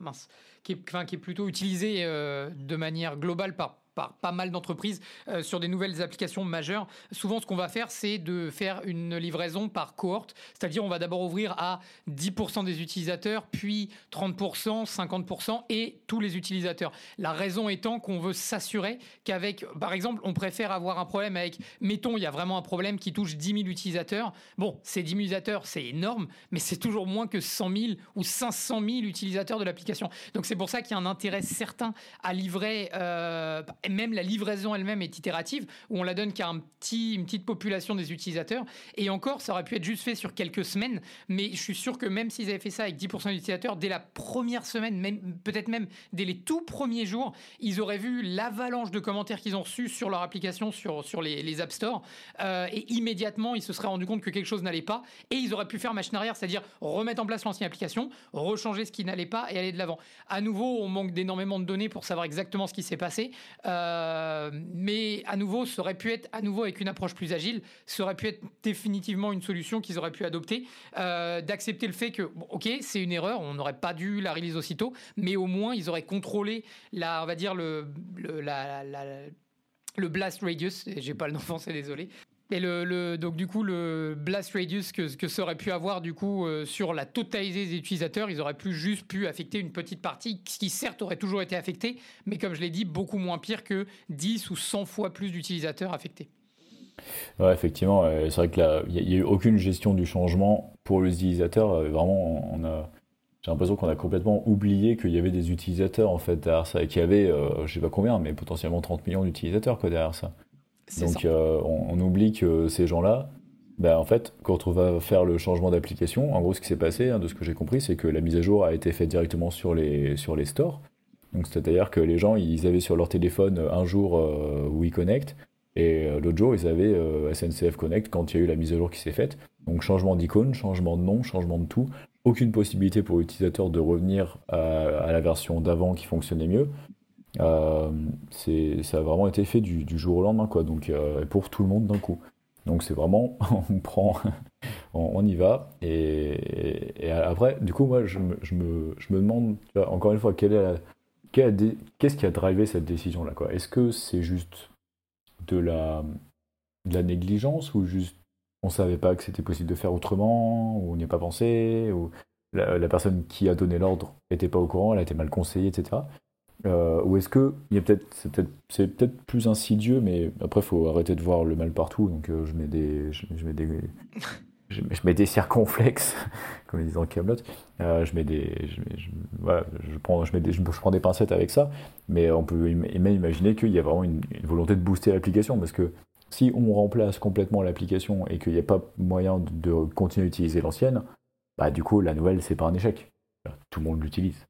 mince, qui est, qui est plutôt utilisée de manière globale par par pas mal d'entreprises euh, sur des nouvelles applications majeures. Souvent, ce qu'on va faire, c'est de faire une livraison par cohorte, c'est-à-dire on va d'abord ouvrir à 10% des utilisateurs, puis 30%, 50% et tous les utilisateurs. La raison étant qu'on veut s'assurer qu'avec, par exemple, on préfère avoir un problème avec, mettons, il y a vraiment un problème qui touche 10 000 utilisateurs. Bon, ces 10 000 utilisateurs, c'est énorme, mais c'est toujours moins que 100 000 ou 500 000 utilisateurs de l'application. Donc c'est pour ça qu'il y a un intérêt certain à livrer. Euh, même la livraison elle-même est itérative, où on la donne qu'à un petit, une petite population des utilisateurs. Et encore, ça aurait pu être juste fait sur quelques semaines, mais je suis sûr que même s'ils avaient fait ça avec 10% d'utilisateurs, dès la première semaine, même, peut-être même dès les tout premiers jours, ils auraient vu l'avalanche de commentaires qu'ils ont reçus sur leur application, sur, sur les, les App Store, euh, et immédiatement, ils se seraient rendu compte que quelque chose n'allait pas, et ils auraient pu faire machine arrière, c'est-à-dire remettre en place l'ancienne application, rechanger ce qui n'allait pas et aller de l'avant. À nouveau, on manque d'énormément de données pour savoir exactement ce qui s'est passé. Euh, mais à nouveau, ça aurait pu être, à nouveau avec une approche plus agile, ça aurait pu être définitivement une solution qu'ils auraient pu adopter, euh, d'accepter le fait que, ok, c'est une erreur, on n'aurait pas dû la release aussitôt, mais au moins ils auraient contrôlé la, on va dire le, le blast radius, j'ai pas le nom français, désolé, et donc du coup, le blast radius que, que ça aurait pu avoir du coup euh, sur la totalité des utilisateurs, ils auraient plus juste pu affecter une petite partie, qui certes aurait toujours été affectée, mais comme je l'ai dit, beaucoup moins pire que 10 ou 100 fois plus d'utilisateurs affectés. Ouais, effectivement, c'est vrai qu'il n'y a, eu aucune gestion du changement pour l'utilisateur. Euh, vraiment, on a, j'ai l'impression qu'on a complètement oublié qu'il y avait des utilisateurs en fait derrière ça et qu'il y avait, euh, je sais pas combien, mais potentiellement 30 millions d'utilisateurs quoi derrière ça. Donc euh, on, oublie que ces gens-là, ben, en fait, quand on va faire le changement d'application, en gros, ce qui s'est passé, hein, de ce que j'ai compris, c'est que la mise à jour a été faite directement sur les, sur les stores. Donc c'est-à-dire que les gens, ils avaient sur leur téléphone un jour euh, WeConnect et euh, l'autre jour, ils avaient SNCF Connect quand il y a eu la mise à jour qui s'est faite. Donc changement d'icône, changement de nom, changement de tout. Aucune possibilité pour l'utilisateur de revenir à la version d'avant qui fonctionnait mieux. Euh, ça a vraiment été fait du, jour au lendemain, quoi. Donc, euh, pour tout le monde d'un coup. Donc, c'est vraiment, on prend, on, y va. Et, après, du coup, moi, je me, je me, je me demande, encore une fois, quelle est qu'est-ce qui a drivé cette décision-là, quoi? Est-ce que c'est juste de la, de la négligence ou juste on savait pas que c'était possible de faire autrement, ou on n'y a pas pensé, ou la, la personne qui a donné l'ordre n'était pas au courant, elle a été mal conseillée, etc. Euh, ou est-ce que il peut-être c'est peut-être peut plus insidieux, mais après il faut arrêter de voir le mal partout. Donc euh, je mets des je, mets des je, mets des circonflexes, comme ils disent je mets des je, je, prends je mets des, je, prends des pincettes avec ça, mais on peut même imaginer qu'il y a vraiment une, volonté de booster l'application parce que si on remplace complètement l'application et qu'il n'y a pas moyen de, de continuer à utiliser l'ancienne, bah du coup la nouvelle c'est pas un échec. Tout le monde l'utilise.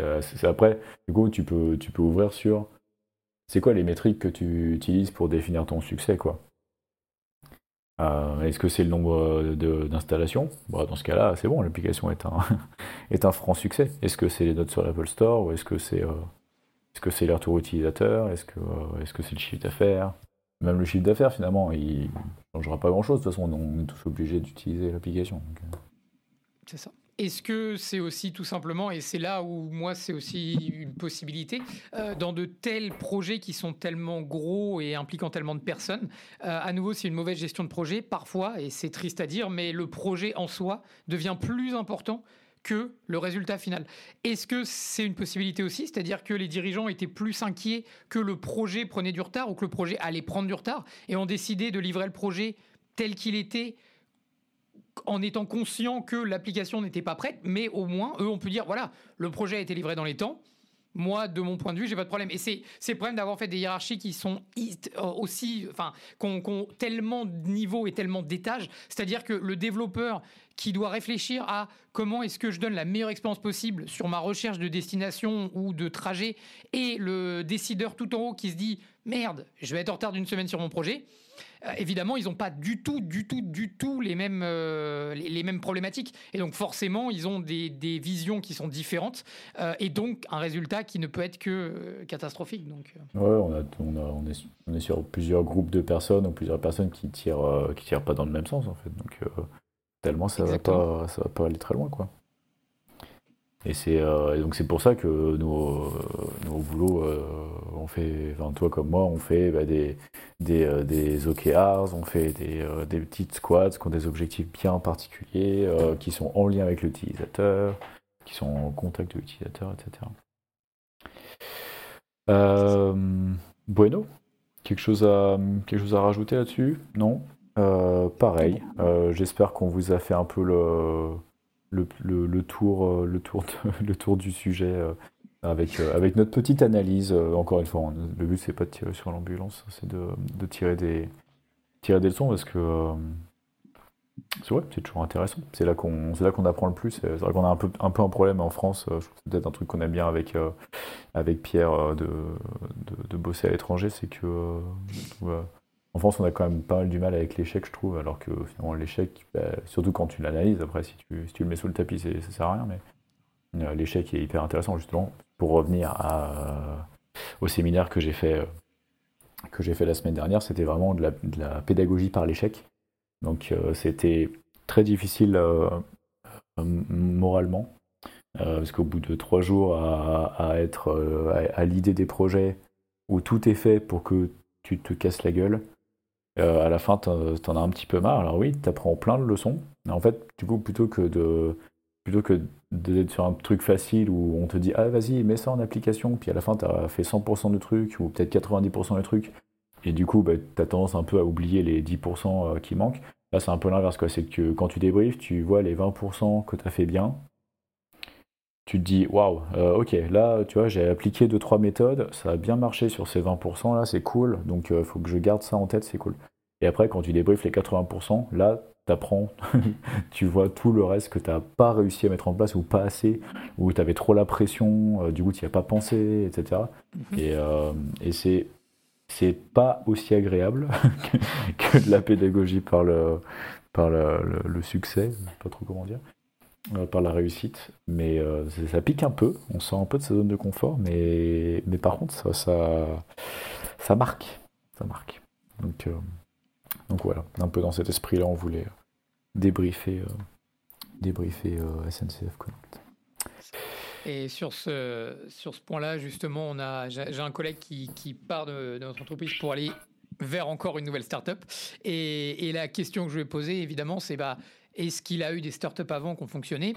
Euh, c'est après, du coup, tu peux, tu peux ouvrir sur c'est quoi les métriques que tu utilises pour définir ton succès, quoi? Euh, est-ce que c'est le nombre d'installations? Bah, Dans ce cas-là, c'est bon, l'application est un, est un franc succès. Est-ce que c'est les notes sur l'Apple Store ou est-ce que c'est euh, est-ce que c'est les retours utilisateurs Est-ce que est-ce que c'est le chiffre d'affaires? Même le chiffre d'affaires, finalement, il ne changera pas grand-chose. De toute façon, on est tous obligés d'utiliser l'application. C'est ça. Est-ce que c'est aussi tout simplement, et c'est là où moi c'est aussi une possibilité, euh, dans de tels projets qui sont tellement gros et impliquant tellement de personnes, euh, à nouveau c'est une mauvaise gestion de projet parfois, et c'est triste à dire, mais le projet en soi devient plus important que le résultat final. Est-ce que c'est une possibilité aussi? C'est-à-dire que les dirigeants étaient plus inquiets que le projet prenait du retard ou que le projet allait prendre du retard et ont décidé de livrer le projet tel qu'il était en étant conscient que l'application n'était pas prête, mais au moins, eux, on peut dire, voilà, le projet a été livré dans les temps. Moi, de mon point de vue, j'ai pas de problème. Et c'est le problème d'avoir fait des hiérarchies qui sont euh, aussi, enfin, qu'on tellement de niveaux et tellement d'étages. C'est-à-dire que le développeur qui doit réfléchir à comment est-ce que je donne la meilleure expérience possible sur ma recherche de destination ou de trajet, et le décideur tout en haut qui se dit merde, je vais être en retard d'une semaine sur mon projet. Euh, évidemment, ils n'ont pas du tout, du tout, du tout les mêmes, euh, les, mêmes problématiques. Et donc, forcément, ils ont des, des visions qui sont différentes. Euh, et donc, un résultat qui ne peut être que catastrophique. Donc, Ouais, on, a, on, a, on, est, on, est, sur plusieurs groupes de personnes ou plusieurs personnes qui tirent, qui tirent pas dans le même sens, en fait. Donc, tellement ça va, pas, ça va pas aller très loin, quoi. Et c'est euh, donc c'est pour ça que nos, nos boulots, euh, on fait, toi comme moi, on fait bah, des, des, euh, des OKRs, on fait des, des petites squads qui ont des objectifs bien particuliers, qui sont en lien avec l'utilisateur, qui sont en contact de l'utilisateur, etc. bueno, quelque chose à, quelque chose à rajouter là-dessus? Non? Pareil, j'espère qu'on vous a fait un peu le le, le, tour, le, tour euh, le tour du sujet euh, avec, euh, avec notre petite analyse. Encore une fois, le but, c'est pas de tirer sur l'ambulance, c'est de, de, tirer, des, tirer des leçons parce que c'est ouais, toujours intéressant. C'est là qu'on qu'on apprend le plus. C'est vrai qu'on a un peu, un peu un problème en France. C'est peut-être un truc qu'on aime bien avec, avec Pierre de, de bosser à l'étranger, c'est que en France, on a quand même pas mal du mal avec l'échec, je trouve, alors que finalement, l'échec, bah, surtout quand tu l'analyses, après, si tu, si tu, le mets sous le tapis, ça sert à rien, mais euh, l'échec est hyper intéressant, justement, pour revenir à, au séminaire que j'ai fait, euh, que j'ai fait la semaine dernière, c'était vraiment de la, pédagogie par l'échec. Donc, euh, c'était très difficile moralement, parce qu'au bout de trois jours à, à être à l'idée des projets où tout est fait pour que tu te casses la gueule, euh, à la fin, t'en as un petit peu marre. Alors oui, t'apprends plein de leçons. Mais en fait, du coup, plutôt que de plutôt que d'être sur un truc facile où on te dit ah vas-y mets ça en application puis à la fin tu as fait 100% du truc ou peut-être 90% du truc et du coup bah, tu as tendance un peu à oublier les 10% euh, qui manquent. Là c'est un peu l'inverse quoi. C'est que quand tu débriefes tu vois les 20% que tu as fait bien. Tu te dis waouh euh, ok là tu vois j'ai appliqué 2 trois méthodes. Ça a bien marché sur ces 20% là c'est cool. Donc il faut que je garde ça en tête c'est cool et après, quand tu débriefes les 80%, là, tu apprends, tu vois tout le reste que tu n'as pas réussi à mettre en place ou pas assez, ou tu avais trop la pression, euh, du coup, tu n'y as pas pensé, etc. Et, mhm. euh, et c'est c'est pas aussi agréable que, de la pédagogie par le, par le, le, succès, pas trop comment dire, euh, par la réussite. Mais ça pique un peu, on sort un peu de sa zone de confort, mais, mais par contre, ça, ça, ça marque. Ça marque. Donc, donc voilà, un peu dans cet esprit-là, on voulait euh, débriefer, euh, débriefer euh, SNCF Connect. Et sur ce, sur ce point-là, justement, on a, j'ai un collègue qui, qui part de, notre entreprise pour aller vers encore une nouvelle startup. Et, la question que je lui ai posée, évidemment, c'est bah, est-ce qu'il a eu des startups avant qui ont fonctionné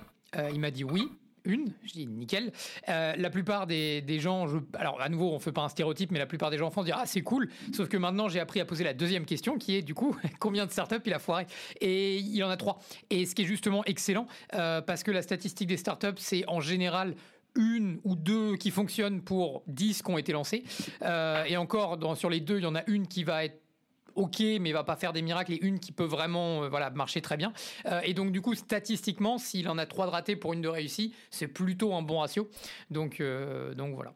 Il m'a dit oui une, je dis nickel. Euh, la plupart des, gens, alors à nouveau, on fait pas un stéréotype, mais la plupart des gens en France disent ah c'est cool. Sauf que maintenant, j'ai appris à poser la deuxième question, qui est du coup combien de startups il a foiré? Et il en a trois. Et ce qui est justement excellent, euh, parce que la statistique des startups, c'est en général une ou deux qui fonctionnent pour 10 qui ont été lancés. Euh, et encore, sur les deux, il y en a une qui va être ok, mais il va pas faire des miracles, et une qui peut vraiment euh, voilà, marcher très bien. Euh, et donc, du coup, statistiquement, s'il en a trois de ratés pour une de réussie, c'est plutôt un bon ratio. Donc, euh, donc voilà.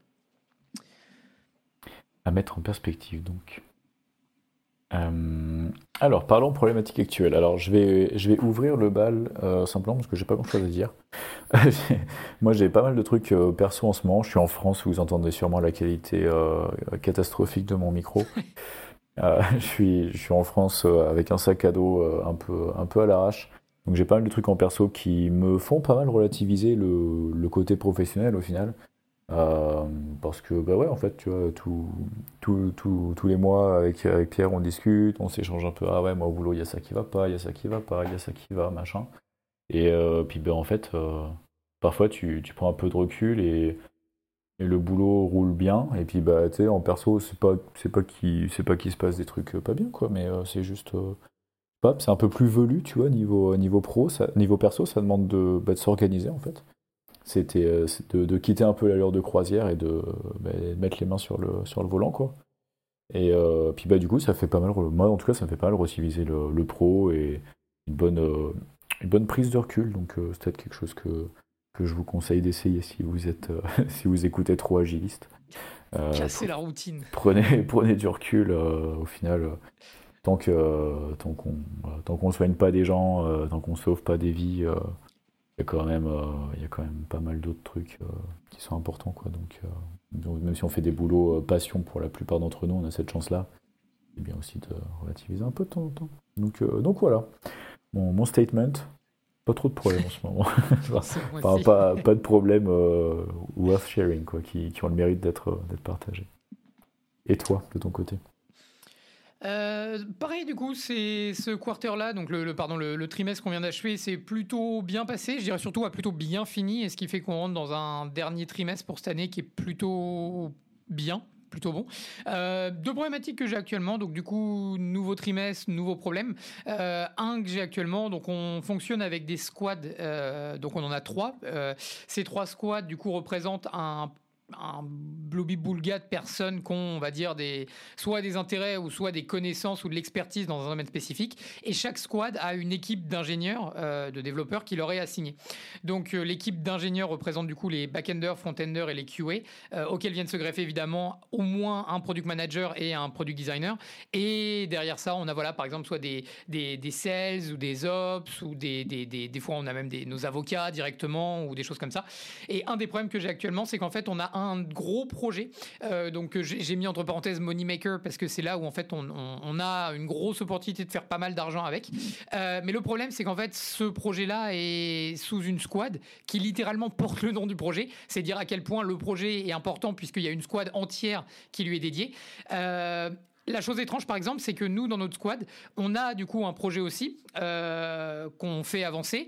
À mettre en perspective, donc. alors, parlons problématique actuelle. Alors, je vais, je vais ouvrir le bal simplement parce que j'ai pas grand chose à dire. Moi, j'ai pas mal de trucs perso en ce moment. Je suis en France, vous entendez sûrement la qualité catastrophique de mon micro. Euh, je, suis, en France euh, avec un sac à dos euh, un, peu, à l'arrache. Donc j'ai pas mal de trucs en perso qui me font pas mal relativiser le, côté professionnel au final. parce que bah ouais en fait tu vois tout, tout, tout, tous les mois avec, avec Pierre on discute, on s'échange un peu ah ouais moi au boulot il y a ça qui va pas, il y a ça qui va pas, il y a ça qui va machin. Et puis ben en fait parfois tu, tu prends un peu de recul et et le boulot roule bien. Et puis bah tu sais en perso c'est pas c'est pas qui c'est pas qu'il se passe des trucs euh, pas bien quoi. Mais euh, c'est juste euh, c'est un peu plus velu tu vois niveau niveau pro. Ça, niveau perso ça demande de, bah, de s'organiser en fait. C'était de, de, quitter un peu l'allure de croisière et de, bah, mettre les mains sur le sur le volant quoi. Et puis bah du coup ça fait pas mal moi en tout cas ça fait pas mal reciviliser le, le pro et une bonne une bonne prise de recul. Donc c'est peut-être quelque chose que que je vous conseille d'essayer si vous êtes, euh, si vous écoutez trop agiliste. Casser la routine. Prenez, prenez du recul, au final, tant qu'on tant qu'on tant qu'on soigne pas des gens, tant qu'on sauve pas des vies, il y a quand même, il y a quand même pas mal d'autres trucs qui sont importants. Quoi. Donc, même si on fait des boulots passion pour la plupart d'entre nous, on a cette chance-là. C'est bien aussi de relativiser un peu de temps en temps. Donc, donc voilà, mon statement. Pas trop de problèmes en ce moment. pas, pas, de problème worth sharing, quoi, qui, qui ont le mérite d'être partagés. Et toi, de ton côté? Euh, pareil, du coup, c'est ce quarter-là, donc le, pardon, le, trimestre qu'on vient d'achever, c'est plutôt bien passé. Je dirais surtout a plutôt bien fini, et ce qui fait qu'on rentre dans un dernier trimestre pour cette année qui est plutôt bien, plutôt bon. Euh, deux problématiques que j'ai actuellement, donc du coup, nouveau trimestre, nouveau problème. Euh, un que j'ai actuellement, donc on fonctionne avec des squads, donc on en a trois. ces trois squads, du coup, représentent un un blobby boulga de personnes qui ont, on va dire, des, soit des intérêts ou soit des connaissances ou de l'expertise dans un domaine spécifique. Et chaque squad a une équipe d'ingénieurs, euh, de développeurs qui leur est assignée. Donc euh, l'équipe d'ingénieurs représente du coup les back-enders, front-enders et les QA, euh, auxquels viennent se greffer évidemment au moins un product manager et un product designer. Et derrière ça, on a voilà par exemple soit des, des, des sales ou des ops ou des, des, des, fois on a même des, nos avocats directement ou des choses comme ça. Et un des problèmes que j'ai actuellement, c'est qu'en fait on a un gros projet. Euh, donc j'ai mis entre parenthèses Moneymaker parce que c'est là où en fait on, a une grosse opportunité de faire pas mal d'argent avec. Euh, mais le problème c'est qu'en fait ce projet-là est sous une squad qui littéralement porte le nom du projet. C'est dire à quel point le projet est important puisqu'il y a une squad entière qui lui est dédiée. Euh, la chose étrange, par exemple, c'est que nous, dans notre squad, on a du coup un projet aussi qu'on fait avancer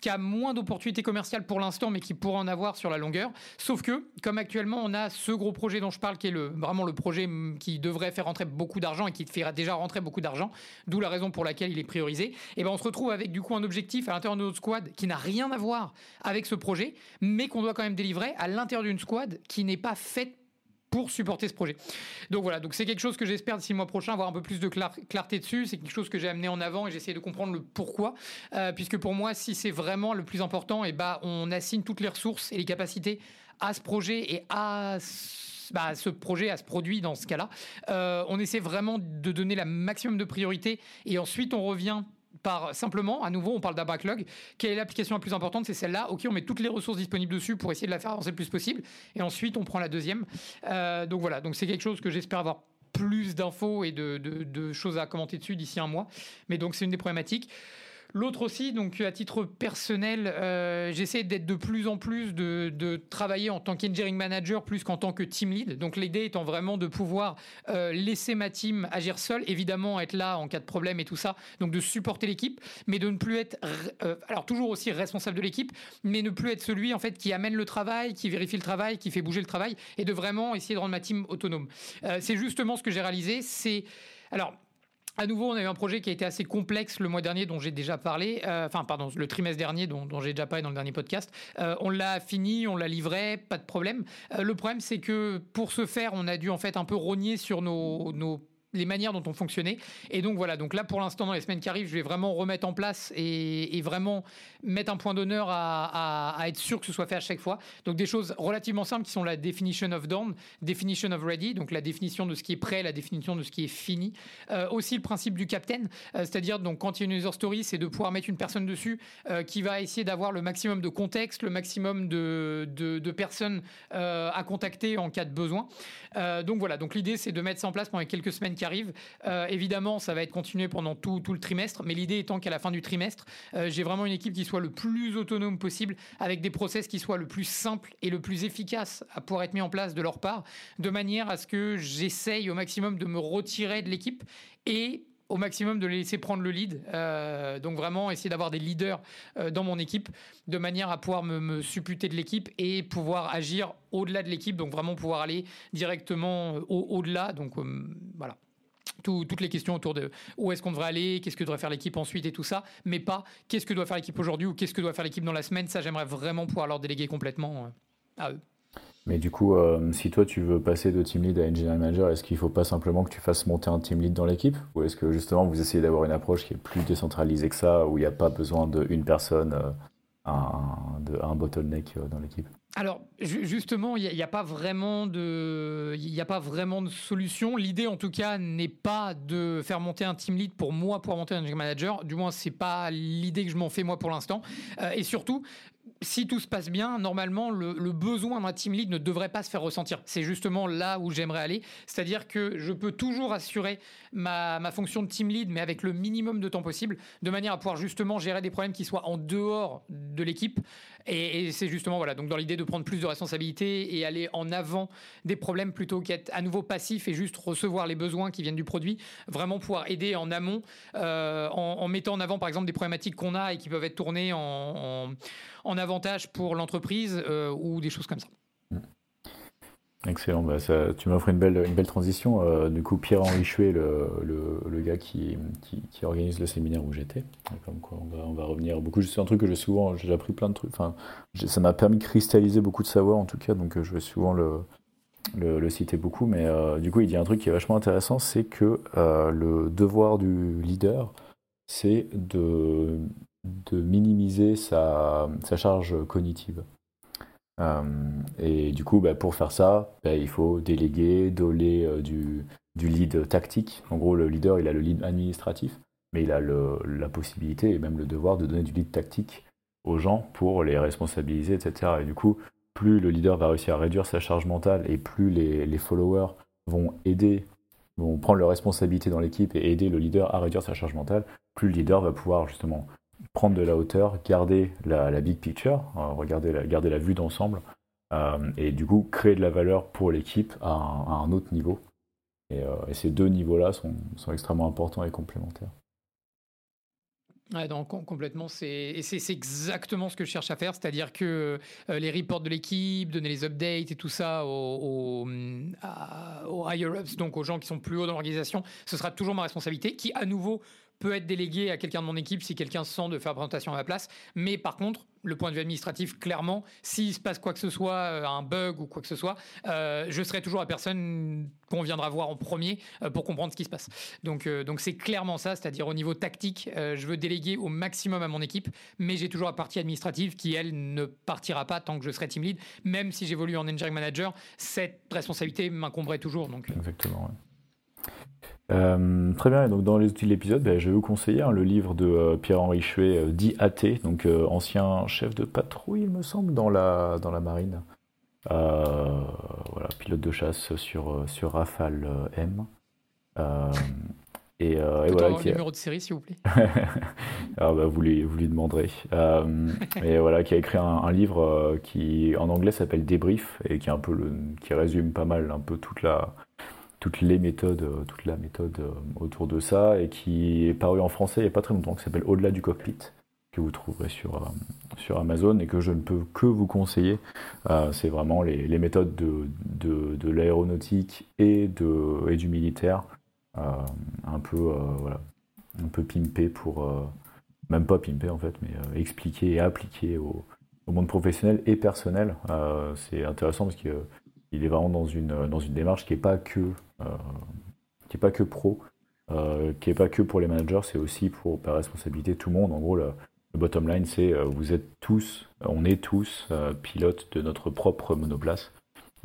qui a moins d'opportunités commerciales pour l'instant, mais qui pourra en avoir sur la longueur. Sauf que, comme actuellement, on a ce gros projet dont je parle, qui est le, vraiment le projet qui devrait faire rentrer beaucoup d'argent et qui fait déjà rentrer beaucoup d'argent, d'où la raison pour laquelle il est priorisé. Et eh ben, on se retrouve avec du coup un objectif à l'intérieur de notre squad qui n'a rien à voir avec ce projet, mais qu'on doit quand même délivrer à l'intérieur d'une squad qui n'est pas faite pour supporter ce projet. Donc voilà, donc c'est quelque chose que j'espère d'ici le mois prochain avoir un peu plus de clarté dessus. C'est quelque chose que j'ai amené en avant et j'essaie de comprendre le pourquoi. Euh, puisque pour moi, si c'est vraiment le plus important, et eh bah, on assigne toutes les ressources et les capacités à ce projet et à bah, ce projet, à ce produit dans ce cas-là. Euh, on essaie vraiment de donner la maximum de priorité et ensuite on revient par simplement, à nouveau, on parle d'un backlog. Quelle est l'application la plus importante? C'est celle-là. Ok, on met toutes les ressources disponibles dessus pour essayer de la faire avancer le plus possible. Et ensuite, on prend la deuxième. Euh, donc voilà, donc c'est quelque chose que j'espère avoir plus d'infos et de, de, choses à commenter dessus d'ici un mois. Mais donc c'est une des problématiques. L'autre aussi, donc à titre personnel, euh, j'essaie d'être de plus en plus de, travailler en tant qu'engineering manager plus qu'en tant que team lead. Donc l'idée étant vraiment de pouvoir euh, laisser ma team agir seule, évidemment être là en cas de problème et tout ça, donc de supporter l'équipe, mais de ne plus être, euh, alors toujours aussi responsable de l'équipe, mais ne plus être celui en fait qui amène le travail, qui vérifie le travail, qui fait bouger le travail, et de vraiment essayer de rendre ma team autonome. c'est justement ce que j'ai réalisé. C'est alors à nouveau, on a eu un projet qui a été assez complexe le mois dernier, dont j'ai déjà parlé, euh, enfin, pardon, le trimestre dernier, dont, j'ai déjà parlé dans le dernier podcast. Euh, on l'a fini, on l'a livré, pas de problème. Euh, le problème, c'est que pour ce faire, on a dû en fait un peu rogner sur nos, nos les manières dont on fonctionnait. Et donc voilà, donc là pour l'instant dans les semaines qui arrivent, je vais vraiment remettre en place et, vraiment mettre un point d'honneur à, être sûr que ce soit fait à chaque fois. Donc des choses relativement simples qui sont la definition of done, definition of ready, donc la définition de ce qui est prêt, la définition de ce qui est fini. Euh, aussi le principe du captain, euh, c'est-à-dire donc quand il y a une user story, c'est de pouvoir mettre une personne dessus euh, qui va essayer d'avoir le maximum de contexte, le maximum de, personnes à contacter en cas de besoin. donc voilà, donc l'idée c'est de mettre ça en place pendant quelques semaines qui arrive. Euh, évidemment, ça va être continué pendant tout, tout le trimestre, mais l'idée étant qu'à la fin du trimestre, euh, j'ai vraiment une équipe qui soit le plus autonome possible, avec des process qui soient le plus simples et le plus efficaces à pouvoir être mis en place de leur part, de manière à ce que j'essaye au maximum de me retirer de l'équipe et au maximum de les laisser prendre le lead. Euh, donc vraiment essayer d'avoir des leaders dans mon équipe de manière à pouvoir me, supputer de l'équipe et pouvoir agir au-delà de l'équipe. Donc vraiment pouvoir aller directement au-delà. donc voilà. Toutes les questions autour de où est-ce qu'on devrait aller, qu'est-ce que devrait faire l'équipe ensuite et tout ça, mais pas qu'est-ce que doit faire l'équipe aujourd'hui ou qu'est-ce que doit faire l'équipe dans la semaine. Ça, j'aimerais vraiment pouvoir leur déléguer complètement à eux. Mais du coup, euh, si toi tu veux passer de team lead à engineering manager, est-ce qu'il ne faut pas simplement que tu fasses monter un team lead dans l'équipe? Ou est-ce que justement vous essayez d'avoir une approche qui est plus décentralisée que ça, où il n'y a pas besoin d'une personne euh, un, bottleneck dans l'équipe? Alors justement, il n'y a, pas vraiment de, il a pas vraiment de solution. L'idée, en tout cas, n'est pas de faire monter un team lead pour moi pour monter un manager. Du moins, c'est pas l'idée que je m'en fais moi pour l'instant. et surtout, si tout se passe bien, normalement, le, besoin d'un team lead ne devrait pas se faire ressentir. C'est justement là où j'aimerais aller. C'est-à-dire que je peux toujours assurer ma, fonction de team lead, mais avec le minimum de temps possible, de manière à pouvoir justement gérer des problèmes qui soient en dehors de l'équipe. Et, c'est justement, voilà, donc dans l'idée de prendre plus de responsabilités et aller en avant des problèmes plutôt qu'être à nouveau passif et juste recevoir les besoins qui viennent du produit, vraiment pouvoir aider en amont, euh, en, mettant en avant par exemple des problématiques qu'on a et qui peuvent être tournées en en avantage pour l'entreprise euh, ou des choses comme ça. Excellent, bah, ça, tu m'offres une belle, une belle transition. Euh, du coup, Pierre-Henri Chouet, le, le, gars qui, qui, organise le séminaire où j'étais, comme quoi on va, revenir beaucoup. C'est un truc que j'ai souvent, j'ai appris plein de trucs. Enfin, ça m'a permis de cristalliser beaucoup de savoir en tout cas, donc euh, je vais souvent le, le, citer beaucoup. Mais du coup, il dit un truc qui est vachement intéressant, c'est que le devoir du leader, c'est de de minimiser sa, charge cognitive. Euh, et du coup, bah, pour faire ça, bah, il faut déléguer, donner euh, du, lead tactique. En gros, le leader, il a le lead administratif, mais il a la possibilité et même le devoir de donner du lead tactique aux gens pour les responsabiliser, etc. Et du coup, plus le leader va réussir à réduire sa charge mentale et plus les, les followers vont aider, vont prendre leur responsabilité dans l'équipe et aider le leader à réduire sa charge mentale, plus le leader va pouvoir justement prendre de la hauteur, garder la, big picture, euh, regarder la, garder la vue d'ensemble, euh, et du coup créer de la valeur pour l'équipe à, un autre niveau. Et, euh, ces deux niveaux-là sont, extrêmement importants et complémentaires. Ouais, donc complètement, c'est exactement ce que je cherche à faire, c'est-à-dire que les reports de l'équipe, donner les updates et tout ça aux, aux higher ups, donc aux gens qui sont plus hauts dans l'organisation, ce sera toujours ma responsabilité, qui à nouveau peut être délégué à quelqu'un de mon équipe si quelqu'un se sent de faire la présentation à ma place. Mais par contre, le point de vue administratif, clairement, s'il se passe quoi que ce soit, euh, un bug ou quoi que ce soit, euh, je serai toujours la personne qu'on viendra voir en premier euh, pour comprendre ce qui se passe. Donc, donc c'est clairement ça, c'est-à-dire au niveau tactique, je veux déléguer au maximum à mon équipe, mais j'ai toujours la partie administrative qui, elle, ne partira pas tant que je serai team lead. Même si j'évolue en engineering manager, cette responsabilité m'incomberait toujours. Donc, Exactement. Euh, très bien, et donc dans les outils de l'épisode, ben, je vais vous conseiller hein, le livre de euh, Pierre-Henri Chuet, euh, dit AT, donc ancien chef de patrouille, il me semble, dans la, dans la marine. voilà, pilote de chasse sur, sur Rafale M. et, et voilà, qui numéro de série, s'il vous plaît. ah, bah, vous, lui, vous lui demanderez. et voilà, qui a écrit un, un livre qui en anglais s'appelle Débrief et qui, est un peu le, qui résume pas mal un peu toute la toutes les méthodes, euh, toute la méthode euh, autour de ça, et qui est paru en français il n'y a pas très longtemps, qui s'appelle Au-delà du cockpit, que vous trouverez sur, euh, sur Amazon et que je ne peux que vous conseiller. c'est vraiment les, méthodes de, de, l'aéronautique et, de, et du militaire, un peu voilà, un peu pimpé pour, même pas pimpé en fait, mais expliquer et appliquer au, au, monde professionnel et personnel. c'est intéressant parce que il est vraiment dans une, dans une démarche qui n'est pas que euh, qui pas que pro, euh, qui n'est pas que pour les managers, c'est aussi pour par responsabilité tout le monde. En gros, le, bottom line, c'est euh, vous êtes tous, on est tous pilotes de notre propre monoplace.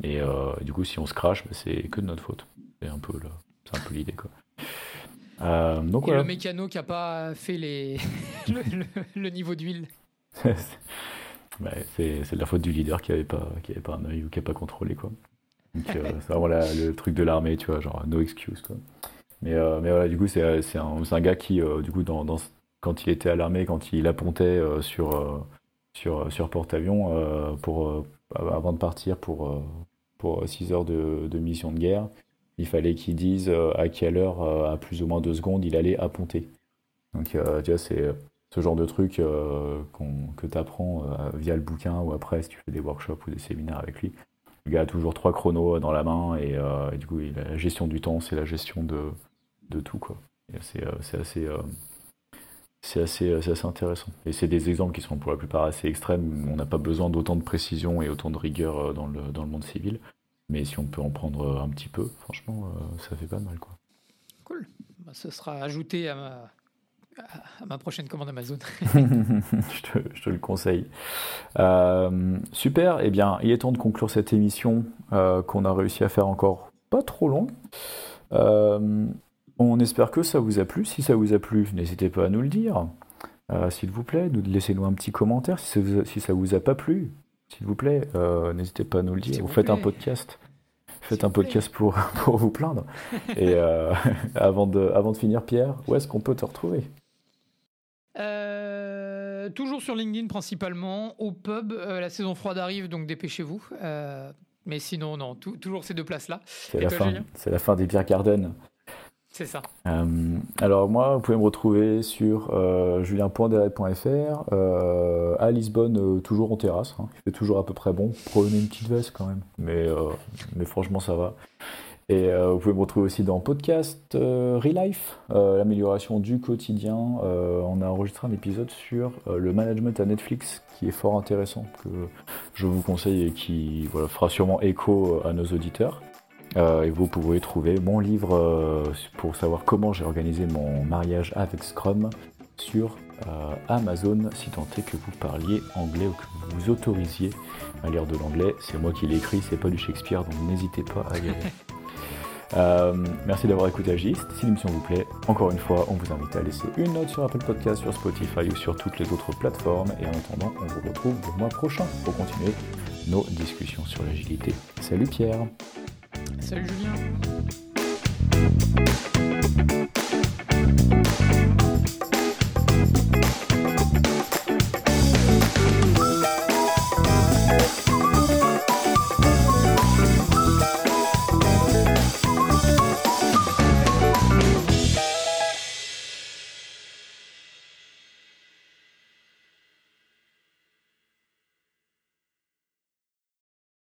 Et du coup, si on se crache, bah, c'est que de notre faute. C'est un peu, l'idée, quoi. donc, Et le mécano qui n'a pas fait les... le, niveau d'huile. Bah, c'est, de la faute du leader qui n'avait pas, qui avait pas un œil ou qui n'a pas contrôlé. Quoi. Donc, euh, c'est vraiment le truc de l'armée, tu vois, genre no excuse. Quoi. Mais, euh, mais voilà, du coup, c'est, un, un, gars qui, euh, du coup, dans, dans, quand il était à l'armée, quand il appontait sur, sur, sur porte-avions, pour, avant de partir pour, pour 6 heures de, de mission de guerre, il fallait qu'il dise à quelle heure, à plus ou moins deux secondes, il allait apponter. Donc, tu vois, c'est ce genre de truc que tu apprends via le bouquin ou après si tu fais des workshops ou des séminaires avec lui. Le gars a toujours trois chronos dans la main et, euh, du coup, la gestion du temps, c'est la gestion de, de tout. Quoi. C'est euh, assez, euh, c'est assez, assez, intéressant. Et c'est des exemples qui sont pour la plupart assez extrêmes. On n'a pas besoin d'autant de précision et autant de rigueur dans le, dans le monde civil. Mais si on peut en prendre un petit peu, franchement, ça fait pas mal. Quoi. Cool. Bah, ce sera ajouté à ma à ma prochaine commande Amazon. je, te, le conseille. Euh, super, eh bien, il est temps de conclure cette émission euh, qu'on a réussi à faire encore pas trop longue. Euh, on espère que ça vous a plu. Si ça vous a plu, n'hésitez pas à nous le dire. s'il vous plaît, laissez-nous un petit commentaire si ça vous si ça vous a pas plu. S'il vous plaît, n'hésitez pas à nous le dire. Vous, faites un podcast. Faites un podcast pour, pour vous plaindre. Et avant, de, avant de finir, Pierre, où est-ce qu'on peut te retrouver? Euh, toujours sur LinkedIn principalement, au pub. Euh, la saison froide arrive, donc dépêchez-vous. Euh, mais sinon, non, toujours ces deux places-là. C'est la, fin, c'est la fin des Pierre Garden. C'est ça. alors moi, vous pouvez me retrouver sur julien.deret.fr, à Lisbonne, toujours en terrasse. Hein. Il fait toujours à peu près bon. Prenez une petite veste quand même, mais, mais franchement ça va. Et euh, vous pouvez me retrouver aussi dans podcast euh, Relife, euh, l'amélioration du quotidien. on a enregistré un épisode sur le management à Netflix qui est fort intéressant, que je vous conseille et qui fera sûrement écho à nos auditeurs. et vous pouvez trouver mon livre pour savoir comment j'ai organisé mon mariage avec Scrum sur Amazon, si tant est que vous parliez anglais ou que vous vous autorisiez à lire de l'anglais. C'est moi qui l'ai écrit, c'est pas du Shakespeare, donc n'hésitez pas à y aller. Euh, merci d'avoir écouté Agiste. Si l'émission vous plaît, encore une fois, on vous invite à laisser une note sur Apple Podcast, sur Spotify ou sur toutes les autres plateformes. Et en attendant, on vous retrouve le mois prochain pour continuer nos discussions sur l'agilité. Salut Pierre. Salut Julien.